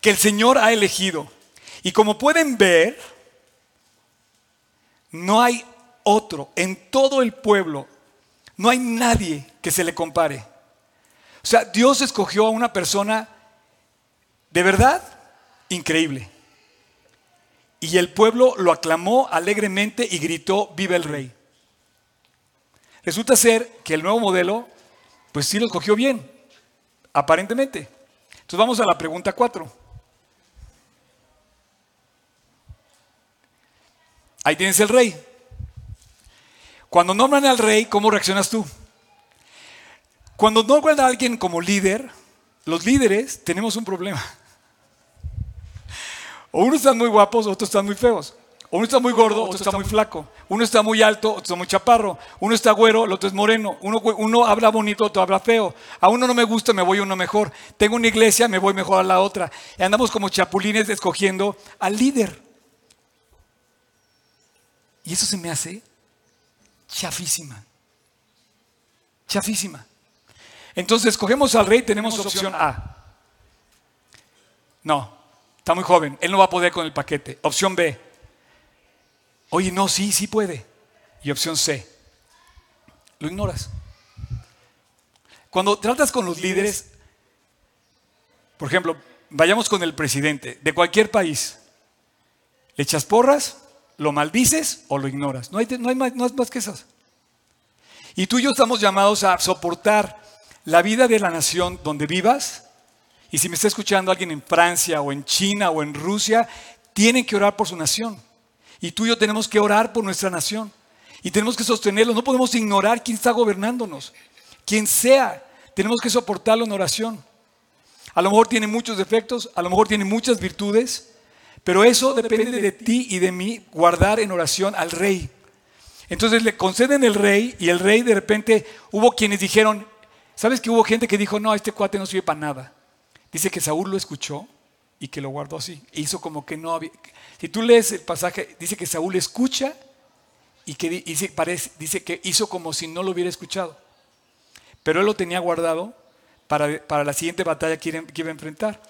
que el Señor ha elegido. Y como pueden ver, no hay otro en todo el pueblo, no hay nadie que se le compare. O sea, Dios escogió a una persona de verdad increíble. Y el pueblo lo aclamó alegremente y gritó, viva el rey. Resulta ser que el nuevo modelo, pues sí lo escogió bien, aparentemente. Entonces vamos a la pregunta 4. Ahí tienes el rey. Cuando nombran al rey, ¿cómo reaccionas tú? Cuando nombran a alguien como líder, los líderes tenemos un problema. O uno están muy guapos, otros están muy feos. Uno está muy gordo, otro está muy flaco. Uno está muy alto, otro está muy chaparro. Uno está güero, el otro es moreno. Uno, uno habla bonito, otro habla feo. A uno no me gusta, me voy a uno mejor. Tengo una iglesia, me voy mejor a la otra. Y andamos como chapulines escogiendo al líder. Y eso se me hace chafísima. Chafísima. Entonces, escogemos al rey, tenemos opción A. No, está muy joven, él no va a poder con el paquete. Opción B. Oye, no, sí, sí puede. Y opción C. Lo ignoras. Cuando tratas con los líderes, por ejemplo, vayamos con el presidente de cualquier país, le echas porras, lo maldices o lo ignoras. No hay, no hay más, más que esas. Y tú y yo estamos llamados a soportar la vida de la nación donde vivas. Y si me está escuchando alguien en Francia o en China o en Rusia, tienen que orar por su nación. Y tú y yo tenemos que orar por nuestra nación. y tenemos que sostenerlo. No podemos ignorar quién está gobernándonos. Quien sea, tenemos que soportarlo en oración. A lo mejor tiene muchos defectos, a lo mejor tiene muchas virtudes, pero eso depende de ti y de mí guardar en oración al rey. Entonces le conceden el rey y el rey de repente hubo quienes dijeron, ¿sabes que hubo gente que dijo, no, este cuate no sirve para nada? Dice que Saúl lo escuchó y que lo guardó así. E hizo como que no había... Si tú lees el pasaje, dice que Saúl escucha y que dice, parece, dice que hizo como si no lo hubiera escuchado. Pero él lo tenía guardado para, para la siguiente batalla que iba, a enfrentar.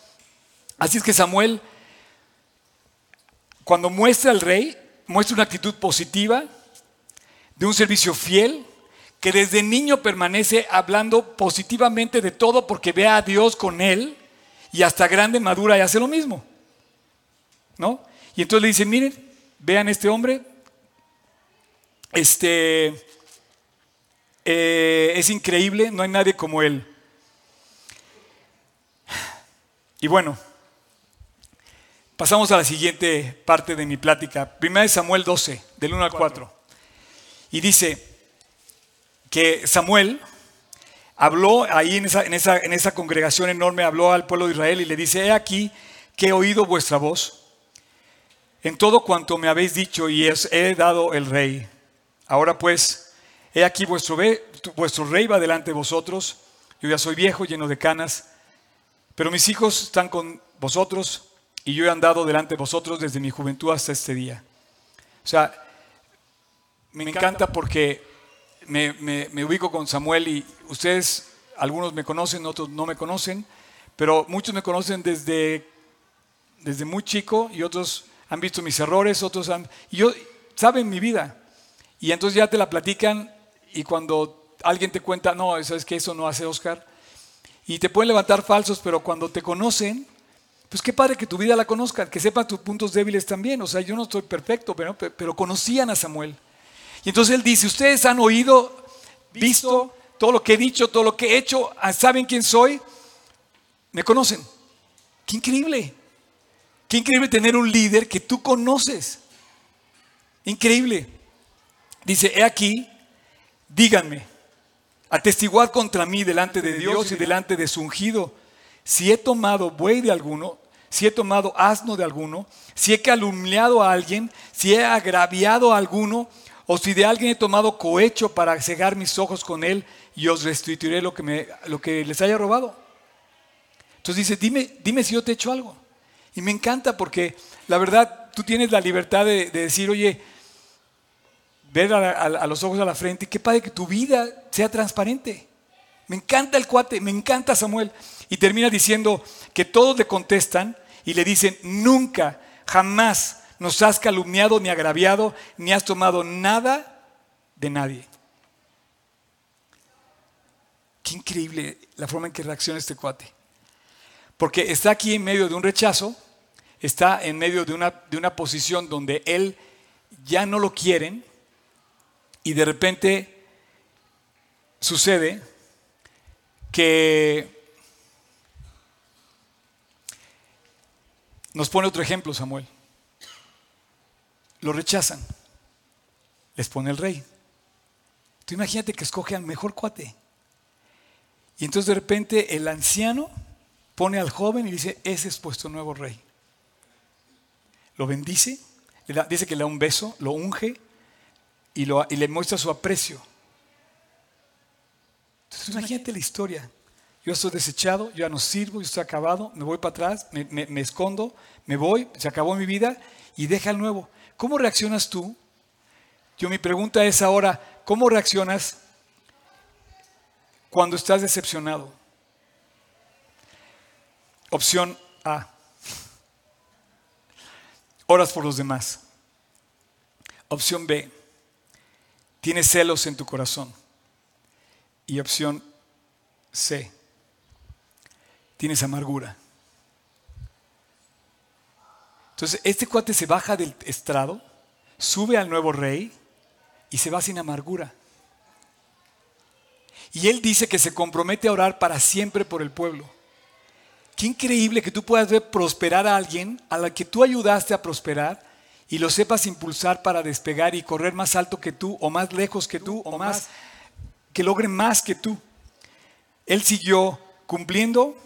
Así es que Samuel, cuando muestra al rey, muestra una actitud positiva, de un servicio fiel, que desde niño permanece hablando positivamente de todo porque ve a Dios con él y hasta grande madura y hace lo mismo. ¿No? Y entonces le dice, miren, vean este hombre, este eh, es increíble, no hay nadie como él. Y bueno, pasamos a la siguiente parte de mi plática. Primera de Samuel 12, del 1 al 4. Y dice que Samuel habló ahí en esa, en, esa, en esa, congregación enorme, habló al pueblo de Israel y le dice, he aquí que he oído vuestra voz en todo cuanto me habéis dicho y os he dado el rey. Ahora pues, he aquí vuestro, vuestro rey va delante de vosotros, yo ya soy viejo, lleno de canas, pero mis hijos están con vosotros y yo he andado delante de vosotros desde mi juventud hasta este día. O sea, me encanta porque me, ubico con Samuel y ustedes, algunos me conocen, otros no me conocen, pero muchos me conocen desde, desde muy chico y otros han visto mis errores, otros han... Y yo, saben mi vida. Y entonces ya te la platican y cuando alguien te cuenta, no, sabes que eso no hace Oscar, y te pueden levantar falsos, pero cuando te conocen, pues qué padre que tu vida la conozcan, que sepan tus puntos débiles también. O sea, yo no estoy perfecto, pero, pero conocían a Samuel. Y entonces él dice, ustedes han oído, visto todo lo que he dicho, todo lo que he hecho, ah, saben quién soy, me conocen. Qué increíble. Qué increíble tener un líder que tú conoces. Increíble. Dice, he aquí, díganme, atestiguad contra mí delante de Dios y delante de su ungido, si he tomado buey de alguno, si he tomado asno de alguno, si he calumniado a alguien, si he agraviado a alguno, o si de alguien he tomado cohecho para cegar mis ojos con él y os restituiré lo que, me, lo que les haya robado. Entonces dice, dime, dime si yo te he hecho algo. Y me encanta porque la verdad tú tienes la libertad de, decir, oye, ver a, los ojos a la frente, qué padre que tu vida sea transparente. Me encanta el cuate, me encanta Samuel. Y termina diciendo que todos le contestan y le dicen, nunca, jamás nos has calumniado ni agraviado, ni has tomado nada de nadie. Qué increíble la forma en que reacciona este cuate. Porque está aquí en medio de un rechazo, está en medio de una, de una posición donde él ya no lo quieren y de repente sucede que nos pone otro ejemplo, Samuel lo rechazan. Les pone el rey. Tú imagínate que escoge al mejor cuate. Y entonces de repente el anciano pone al joven y dice, ese es vuestro nuevo rey. Lo bendice, dice que le da un beso, lo unge y, le muestra su aprecio. Entonces imagínate la historia. Yo estoy desechado, yo no sirvo, yo estoy acabado, me voy para atrás, me, me escondo, me voy, se acabó mi vida y deja el nuevo. ¿Cómo reaccionas tú? Yo mi pregunta es ahora, ¿cómo reaccionas cuando estás decepcionado? Opción A. Oras por los demás. Opción B. Tienes celos en tu corazón. Y opción C. Tienes amargura. Entonces, este cuate se baja del estrado, sube al nuevo rey y se va sin amargura. Y él dice que se compromete a orar para siempre por el pueblo. Qué increíble que tú puedas ver prosperar a alguien a la que tú ayudaste a prosperar y lo sepas impulsar para despegar y correr más alto que tú, o más lejos que tú, o más, que logre más que tú. Él siguió cumpliendo,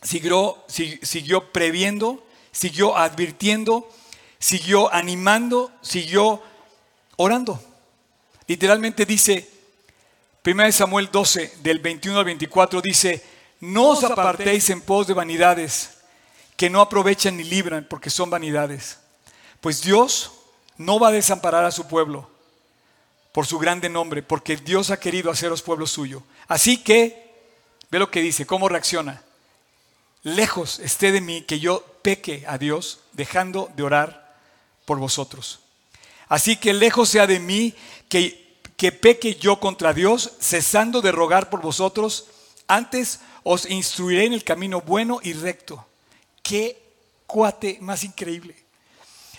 siguió, siguió previendo, siguió advirtiendo, siguió animando, siguió orando. Literalmente dice, 1 Samuel 12, del 21 al 24, dice, no os apartéis en pos de vanidades que no aprovechan ni libran porque son vanidades. Pues Dios no va a desamparar a su pueblo por su grande nombre, porque Dios ha querido haceros pueblo suyo. Así que, ve lo que dice, cómo reacciona. Lejos esté de mí que yo peque a Dios, dejando de orar por vosotros. Así que lejos sea de mí que, que peque yo contra Dios, cesando de rogar por vosotros, antes os instruiré en el camino bueno y recto. Qué cuate más increíble.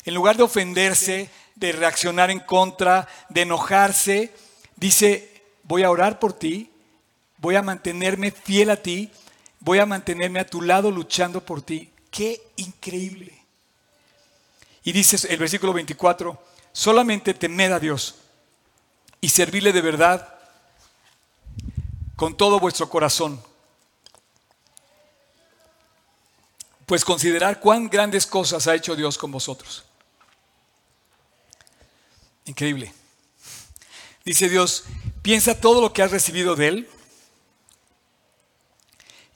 En lugar de ofenderse, de reaccionar en contra, de enojarse, dice, voy a orar por ti, voy a mantenerme fiel a ti, voy a mantenerme a tu lado luchando por ti. Qué increíble. Y dice el versículo 24, solamente temed a Dios y servirle de verdad con todo vuestro corazón pues considerar cuán grandes cosas ha hecho Dios con vosotros. Increíble. Dice Dios, piensa todo lo que has recibido de Él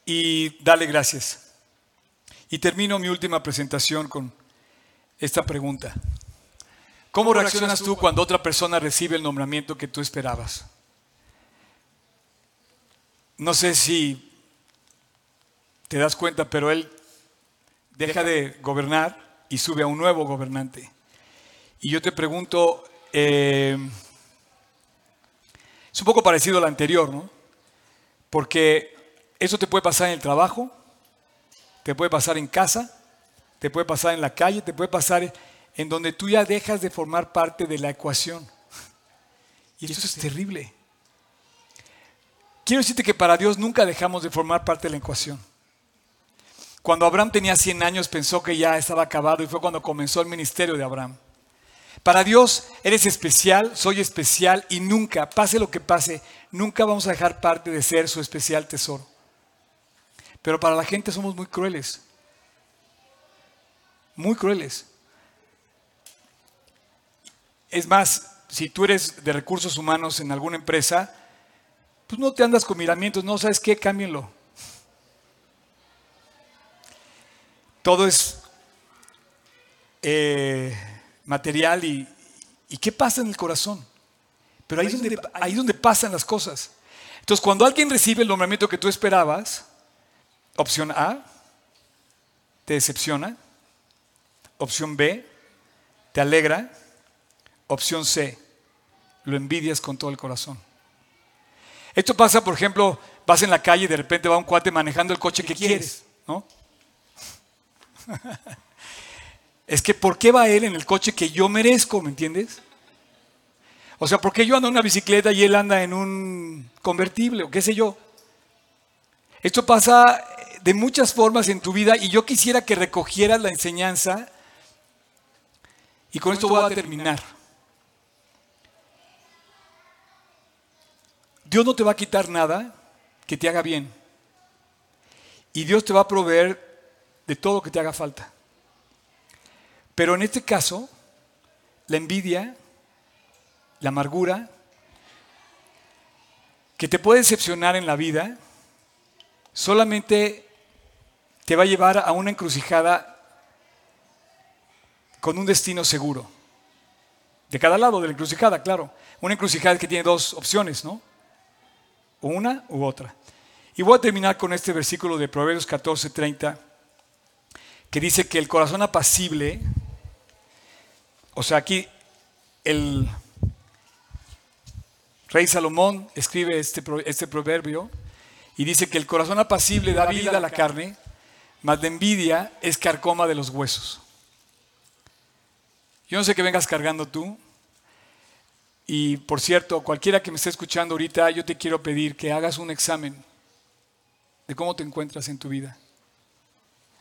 y dale gracias. Y termino mi última presentación con esta pregunta. ¿Cómo reaccionas tú cuando otra persona recibe el nombramiento que tú esperabas? No sé si te das cuenta, pero Él deja de gobernar y sube a un nuevo gobernante. Y yo te pregunto, eh, es un poco parecido al anterior, ¿no? Porque eso te puede pasar en el trabajo, te puede pasar en casa, te puede pasar en la calle, te puede pasar en donde tú ya dejas de formar parte de la ecuación. Y eso es terrible. Quiero decirte que para Dios nunca dejamos de formar parte de la ecuación. Cuando Abraham tenía 100 años pensó que ya estaba acabado y fue cuando comenzó el ministerio de Abraham. Para Dios eres especial, soy especial y nunca, pase lo que pase, nunca vamos a dejar parte de ser su especial tesoro. Pero para la gente somos muy crueles. Muy crueles. Es más, si tú eres de recursos humanos en alguna empresa, pues no te andas con miramientos, no sabes qué, cámbienlo. todo es eh, material y, qué pasa en el corazón. Pero ahí es, donde, ahí es donde pasan las cosas. Entonces, cuando alguien recibe el nombramiento que tú esperabas, opción A, te decepciona. Opción B, te alegra. Opción C, lo envidias con todo el corazón. Esto pasa, por ejemplo, vas en la calle y de repente va un cuate manejando el coche que quieres, ¿no? es que ¿por qué va él en el coche que yo merezco, me entiendes? O sea, ¿por qué yo ando en una bicicleta y él anda en un convertible o qué sé yo? Esto pasa de muchas formas en tu vida y yo quisiera que recogieras la enseñanza y con esto voy a terminar. Dios no te va a quitar nada que te haga bien. Y Dios te va a proveer de todo lo que te haga falta. Pero en este caso, la envidia, la amargura, que te puede decepcionar en la vida, solamente te va a llevar a una encrucijada con un destino seguro. De cada lado de la encrucijada, claro. Una encrucijada que tiene dos opciones, ¿no? Una u otra. Y voy a terminar con este versículo de Proverbios 14, 30 que dice que el corazón apacible, o sea, aquí el rey Salomón escribe este, este proverbio y dice que el corazón apacible da vida a la carne, mas la envidia es carcoma de los huesos. Yo no sé qué vengas cargando tú. Y por cierto, cualquiera que me esté escuchando ahorita, yo te quiero pedir que hagas un examen de cómo te encuentras en tu vida.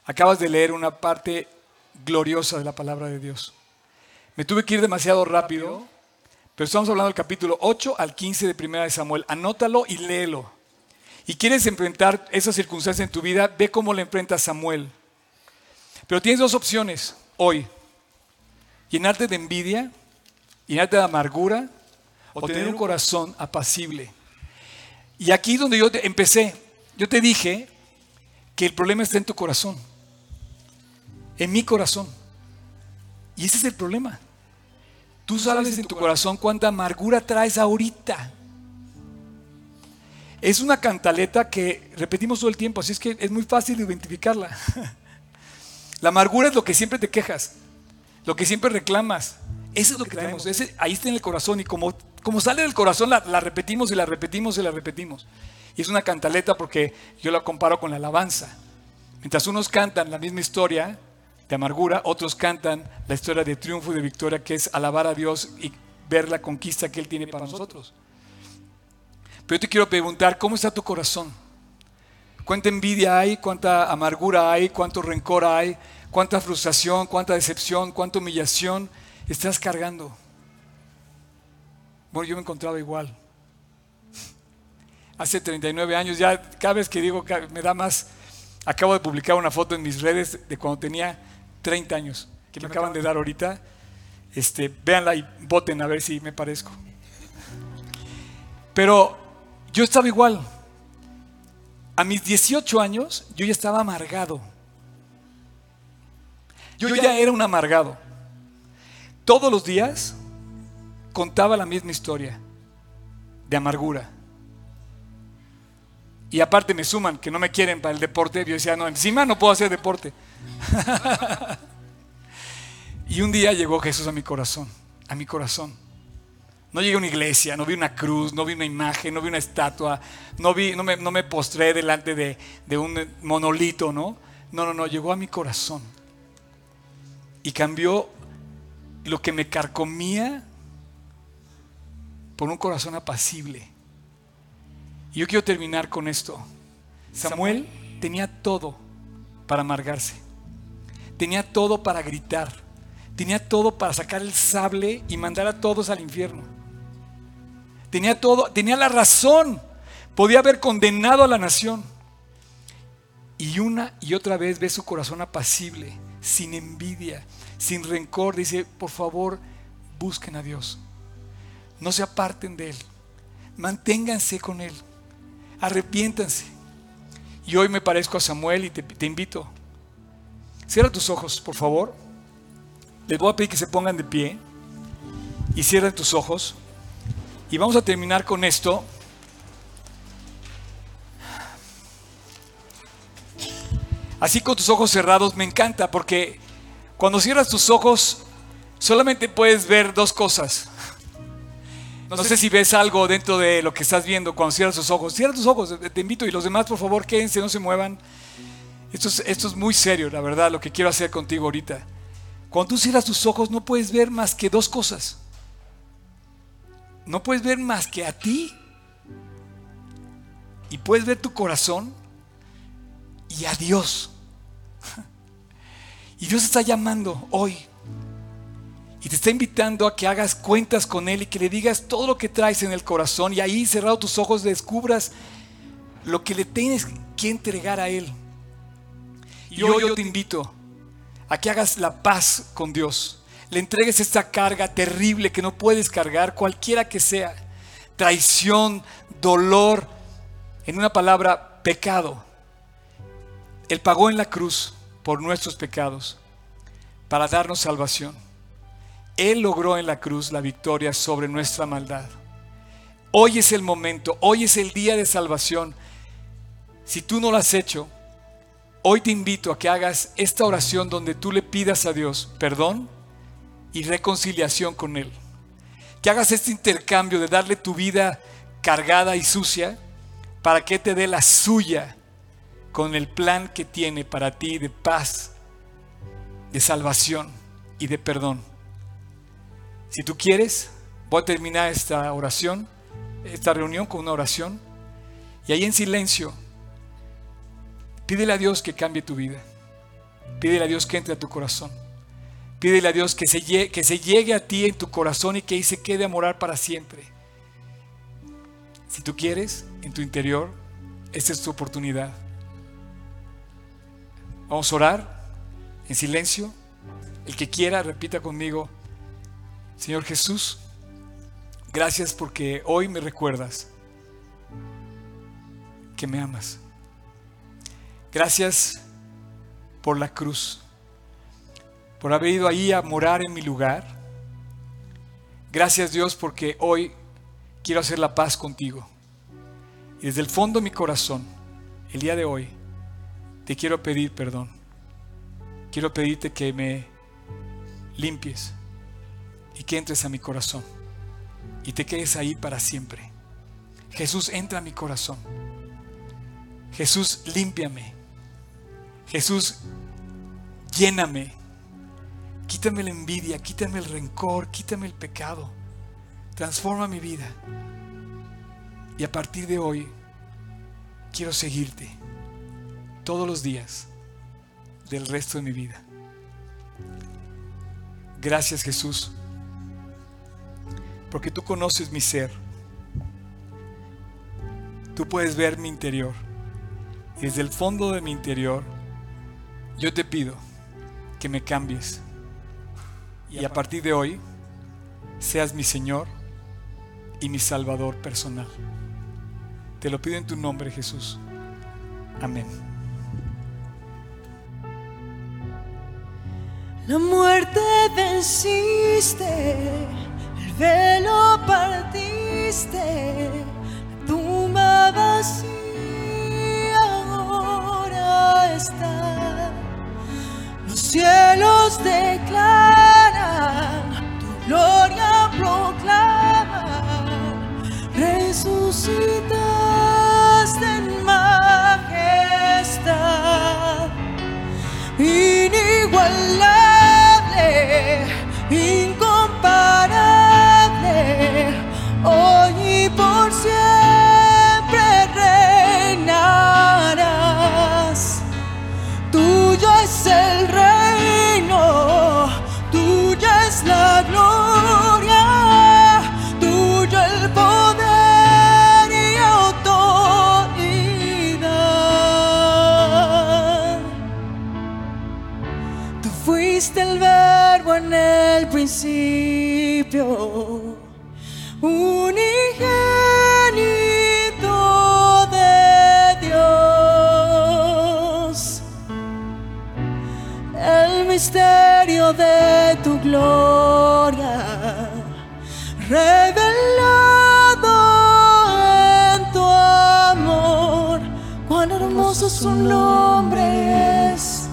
Acabas de leer una parte gloriosa de la palabra de Dios. Me tuve que ir demasiado rápido, pero estamos hablando del capítulo 8 al 15 de Primera de Samuel. Anótalo y léelo. Y quieres enfrentar esas circunstancias en tu vida, ve cómo le enfrenta Samuel. Pero tienes dos opciones hoy. Llenarte de envidia, llenarte de amargura o, tener un corazón apacible. Y aquí es donde yo empecé. Yo te dije que el problema está en tu corazón. En mi corazón. Y ese es el problema. Tú sabes en tu corazón cuánta amargura traes ahorita. Es una cantaleta que repetimos todo el tiempo, así es que es muy fácil identificarla. La amargura es lo que siempre te quejas, lo que siempre reclamas. Eso es lo que traemos, ahí está en el corazón y como, como sale del corazón la, repetimos y la repetimos y la repetimos. Y es una cantaleta porque yo la comparo con la alabanza. Mientras unos cantan la misma historia, de amargura, otros cantan la historia de triunfo y de victoria, que es alabar a Dios y ver la conquista que Él tiene para nosotros. Pero yo te quiero preguntar, ¿cómo está tu corazón? ¿Cuánta envidia hay? ¿Cuánta amargura hay? ¿Cuánto rencor hay? ¿Cuánta frustración? ¿Cuánta decepción? ¿Cuánta humillación estás cargando? Bueno, yo me encontraba igual. Hace 39 años, ya cada vez que digo, me da más. Acabo de publicar una foto en mis redes de cuando tenía 30 años, que me acaban de dar ahorita. Este, véanla y voten a ver si me parezco. Pero yo estaba igual. A mis 18 años yo ya estaba amargado. Yo ya era un amargado. Todos los días contaba la misma historia de amargura. Y aparte me suman que no me quieren para el deporte. Yo decía, no, encima no puedo hacer deporte. y un día llegó Jesús a mi corazón, a mi corazón. No llegué a una iglesia, no vi una cruz, no vi una imagen, no vi una estatua, no, vi, no, me, postré delante de, de un monolito, ¿no? No, no, no, llegó a mi corazón. Y cambió lo que me carcomía por un corazón apacible y yo quiero terminar con esto. Samuel tenía todo para amargarse. Tenía todo para gritar. Tenía todo para sacar el sable y mandar a todos al infierno. Tenía todo, tenía la razón. Podía haber condenado a la nación. Y una y otra vez ve su corazón apacible, sin envidia, sin rencor. Dice, por favor, busquen a Dios. No se aparten de Él. Manténganse con Él arrepiéntanse. Y hoy me parezco a Samuel y te, invito. Cierra tus ojos, por favor. Les voy a pedir que se pongan de pie y cierren tus ojos. Y vamos a terminar con esto. Así con tus ojos cerrados me encanta porque cuando cierras tus ojos solamente puedes ver dos cosas. No, sé si ves algo dentro de lo que estás viendo cuando cierras tus ojos. Cierra tus ojos, te invito. Y los demás, por favor, quédense, no se muevan. Esto es, esto es muy serio, la verdad, lo que quiero hacer contigo ahorita. Cuando tú cierras tus ojos, no puedes ver más que dos cosas. No puedes ver más que a ti. Y puedes ver tu corazón y a Dios. Y Dios está llamando hoy y te está invitando a que hagas cuentas con Él y que le digas todo lo que traes en el corazón y ahí cerrado tus ojos descubras lo que le tienes que entregar a Él. Y hoy yo te invito a que hagas la paz con Dios. Le entregues esta carga terrible que no puedes cargar, cualquiera que sea. Traición, dolor, en una palabra, pecado. Él pagó en la cruz por nuestros pecados para darnos salvación. Él logró en la cruz la victoria sobre nuestra maldad. Hoy es el momento, hoy es el día de salvación. Si tú no lo has hecho, hoy te invito a que hagas esta oración donde tú le pidas a Dios perdón y reconciliación con Él. Que hagas este intercambio de darle tu vida cargada y sucia para que te dé la suya con el plan que tiene para ti de paz, de salvación y de perdón. Si tú quieres, voy a terminar esta oración, esta reunión con una oración. Y ahí en silencio, pídele a Dios que cambie tu vida. Pídele a Dios que entre a tu corazón. Pídele a Dios que se, llegue, a ti en tu corazón y que ahí se quede a morar para siempre. Si tú quieres, en tu interior, esta es tu oportunidad. Vamos a orar en silencio. El que quiera, repita conmigo, Señor Jesús, gracias porque hoy me recuerdas que me amas. Gracias por la cruz, por haber ido ahí a morar en mi lugar. Gracias Dios porque hoy quiero hacer la paz contigo. Y desde el fondo de mi corazón, el día de hoy, te quiero pedir perdón. Quiero pedirte que me limpies y que entres a mi corazón y te quedes ahí para siempre. Jesús, entra a mi corazón. Jesús, límpiame. Jesús, lléname. Quítame la envidia, quítame el rencor, quítame el pecado. Transforma mi vida. Y a partir de hoy quiero seguirte todos los días del resto de mi vida. Gracias Jesús, porque tú conoces mi ser. Tú puedes ver mi interior. Y desde el fondo de mi interior, yo te pido que me cambies. Y a partir de hoy, seas mi Señor y mi Salvador personal. Te lo pido en tu nombre, Jesús. Amén. La muerte venciste, velo partiste, tumba vacía ahora está. Los cielos declaran, tu gloria principio, unigénito de Dios el misterio de tu gloria, revelado en tu amor. Cuán hermoso su nombre es,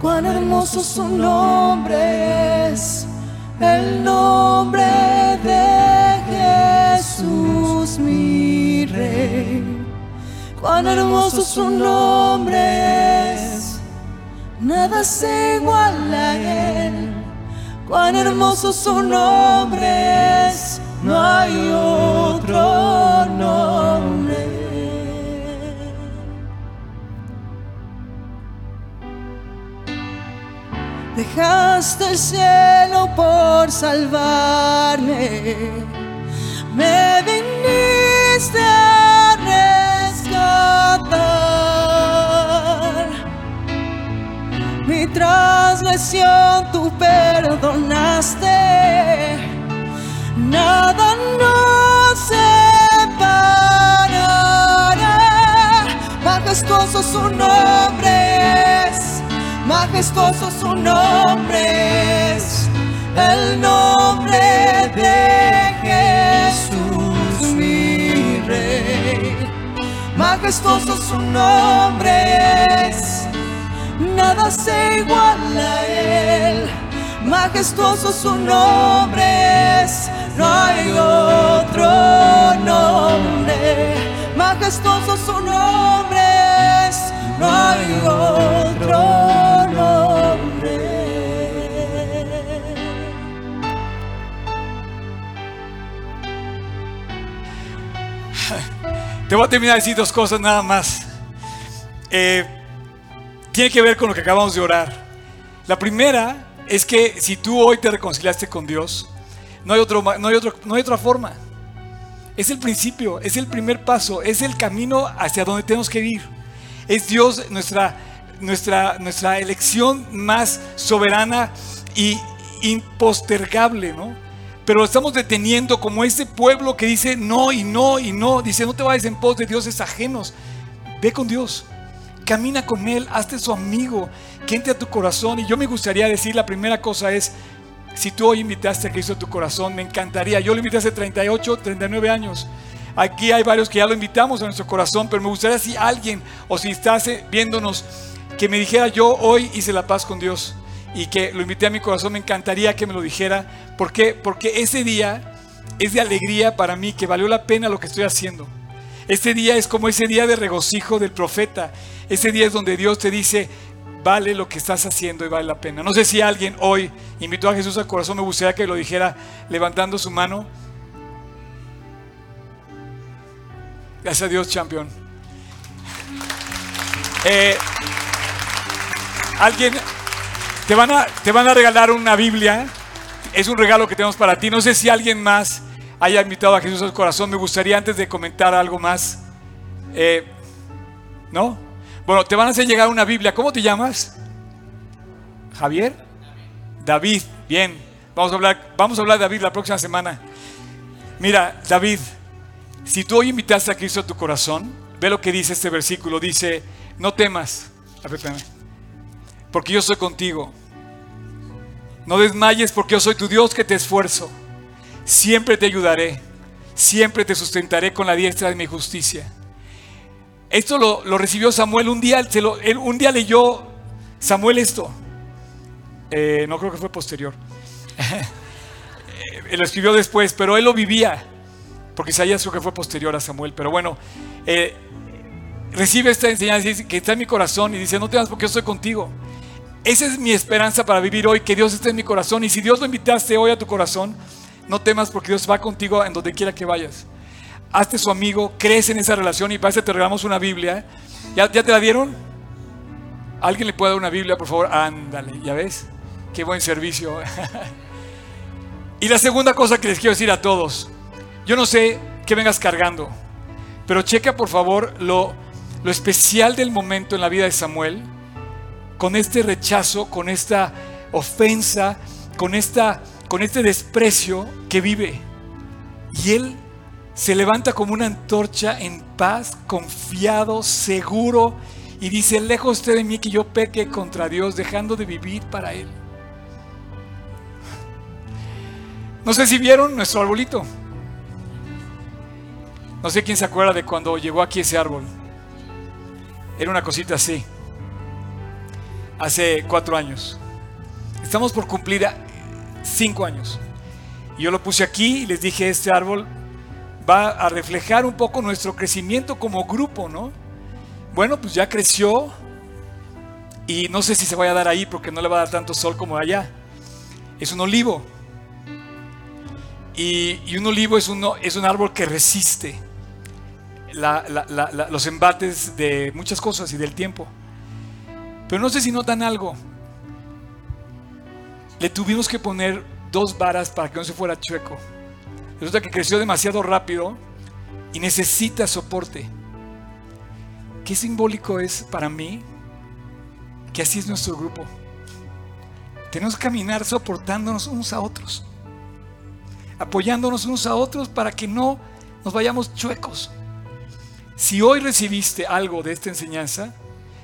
cuán hermoso su nombre es, el nombre de Jesús mi Rey. Cuán hermoso su nombre es. Nada se iguala a él. Cuán hermoso su nombre es. No hay otro Dejaste el cielo por salvarme. Me viniste a rescatar mi transgresión tú perdonaste, nada nos separará. Majestuoso su nombre majestuoso su nombre es, el nombre de Jesús mi Rey. Majestuoso su nombre es nada se iguala a él. Majestuoso su nombre es, no hay otro nombre. Majestuoso su nombre no hay otro nombre. Te voy a terminar de decir dos cosas nada más. Eh, tiene que ver con lo que acabamos de orar. La primera es que si tú hoy te reconciliaste con Dios, no hay, otro, no hay, otro, no hay otra forma. Es el principio, es el primer paso, es el camino hacia donde tenemos que ir. Es Dios nuestra, nuestra, nuestra elección más soberana y impostergable, ¿no? Pero estamos deteniendo como ese pueblo que dice no y no y no. Dice, no te vayas en pos de dioses ajenos. Ve con Dios. Camina con Él. Hazte su amigo. Que a tu corazón. Y yo me gustaría decir, la primera cosa es, si tú hoy invitaste a Cristo a tu corazón, me encantaría. Yo lo invité hace 38, 39 años. Aquí hay varios que ya lo invitamos a nuestro corazón, pero me gustaría si alguien o si estás eh, viéndonos que me dijera yo hoy hice la paz con Dios y que lo invité a mi corazón, me encantaría que me lo dijera. ¿Por qué? Porque ese día es de alegría para mí, que valió la pena lo que estoy haciendo. Este día es como ese día de regocijo del profeta. Ese día es donde Dios te dice, vale lo que estás haciendo y vale la pena. No sé si alguien hoy invitó a Jesús al corazón, me gustaría que lo dijera levantando su mano. Gracias a Dios, champion. Eh, alguien, te van, a, te van a regalar una Biblia. Es un regalo que tenemos para ti. No sé si alguien más haya invitado a Jesús al corazón. Me gustaría antes de comentar algo más. Eh, ¿No? Bueno, te van a hacer llegar una Biblia. ¿Cómo te llamas? Javier. David. Bien. Vamos a hablar, vamos a hablar de David la próxima semana. Mira, David, si tú hoy invitaste a Cristo a tu corazón, ve lo que dice este versículo. Dice, no temas. Porque yo soy contigo. No desmayes porque yo soy tu Dios que te esfuerzo. Siempre te ayudaré. Siempre te sustentaré con la diestra de mi justicia. Esto lo, recibió Samuel un día. Un día leyó Samuel esto. Eh, no creo que fue posterior. Eh, lo escribió después, pero él lo vivía. Porque Isaías creo que fue posterior a Samuel. Pero bueno, eh, recibe esta enseñanza que está en mi corazón y dice, no temas porque yo estoy contigo. Esa es mi esperanza para vivir hoy, que Dios esté en mi corazón. Y si Dios lo invitaste hoy a tu corazón, no temas porque Dios va contigo en donde quiera que vayas. Hazte su amigo, crece en esa relación y para eso te regalamos una Biblia. ¿Ya, ¿Ya te la dieron? ¿Alguien le puede dar una Biblia, por favor? Ándale, ¿ya ves? Qué buen servicio. y la segunda cosa que les quiero decir a todos, yo no sé qué vengas cargando, pero checa por favor lo, lo especial del momento en la vida de Samuel con este rechazo, con esta ofensa, con, esta, con este desprecio que vive. Y él se levanta como una antorcha en paz, confiado, seguro, y dice, lejos usted de mí que yo peque contra Dios, dejando de vivir para Él. No sé si vieron nuestro arbolito. No sé quién se acuerda de cuando llegó aquí ese árbol. Era una cosita así hace cuatro años. Estamos por cumplir cinco años. Y yo lo puse aquí y les dije, este árbol va a reflejar un poco nuestro crecimiento como grupo, ¿no? Bueno, pues ya creció y no sé si se vaya a dar ahí porque no le va a dar tanto sol como allá. Es un olivo. Y, un olivo es, uno, es un árbol que resiste los embates de muchas cosas y del tiempo. Pero no sé si notan algo. Le tuvimos que poner dos varas para que no se fuera chueco. Resulta que creció demasiado rápido y necesita soporte. Qué simbólico es para mí que así es nuestro grupo. Tenemos que caminar soportándonos unos a otros, apoyándonos unos a otros para que no nos vayamos chuecos. Si hoy recibiste algo de esta enseñanza,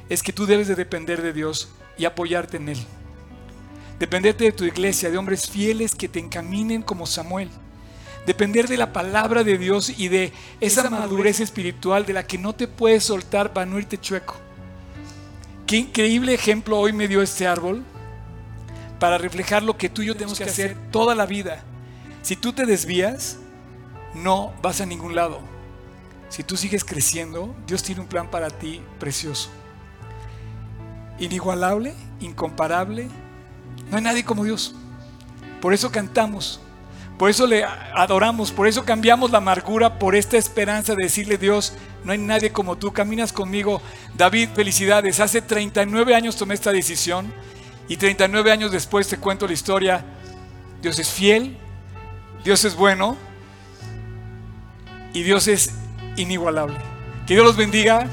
es que tú debes de depender de Dios y apoyarte en Él. Dependerte de tu iglesia, de hombres fieles que te encaminen como Samuel. Depender de la palabra de Dios y de esa, madurez espiritual de la que no te puedes soltar para no irte chueco. Qué increíble ejemplo hoy me dio este árbol para reflejar lo que tú y yo tenemos que hacer toda la vida. Si tú te desvías, no vas a ningún lado. Si tú sigues creciendo, Dios tiene un plan para ti precioso inigualable, incomparable. No hay nadie como Dios. Por eso cantamos, por eso le adoramos, por eso cambiamos la amargura por esta esperanza de decirle Dios, no hay nadie como tú, caminas conmigo. David, felicidades. Hace 39 años tomé esta decisión Y 39 años después te cuento la historia. Dios es fiel, Dios es bueno y Dios es inigualable. Que Dios los bendiga.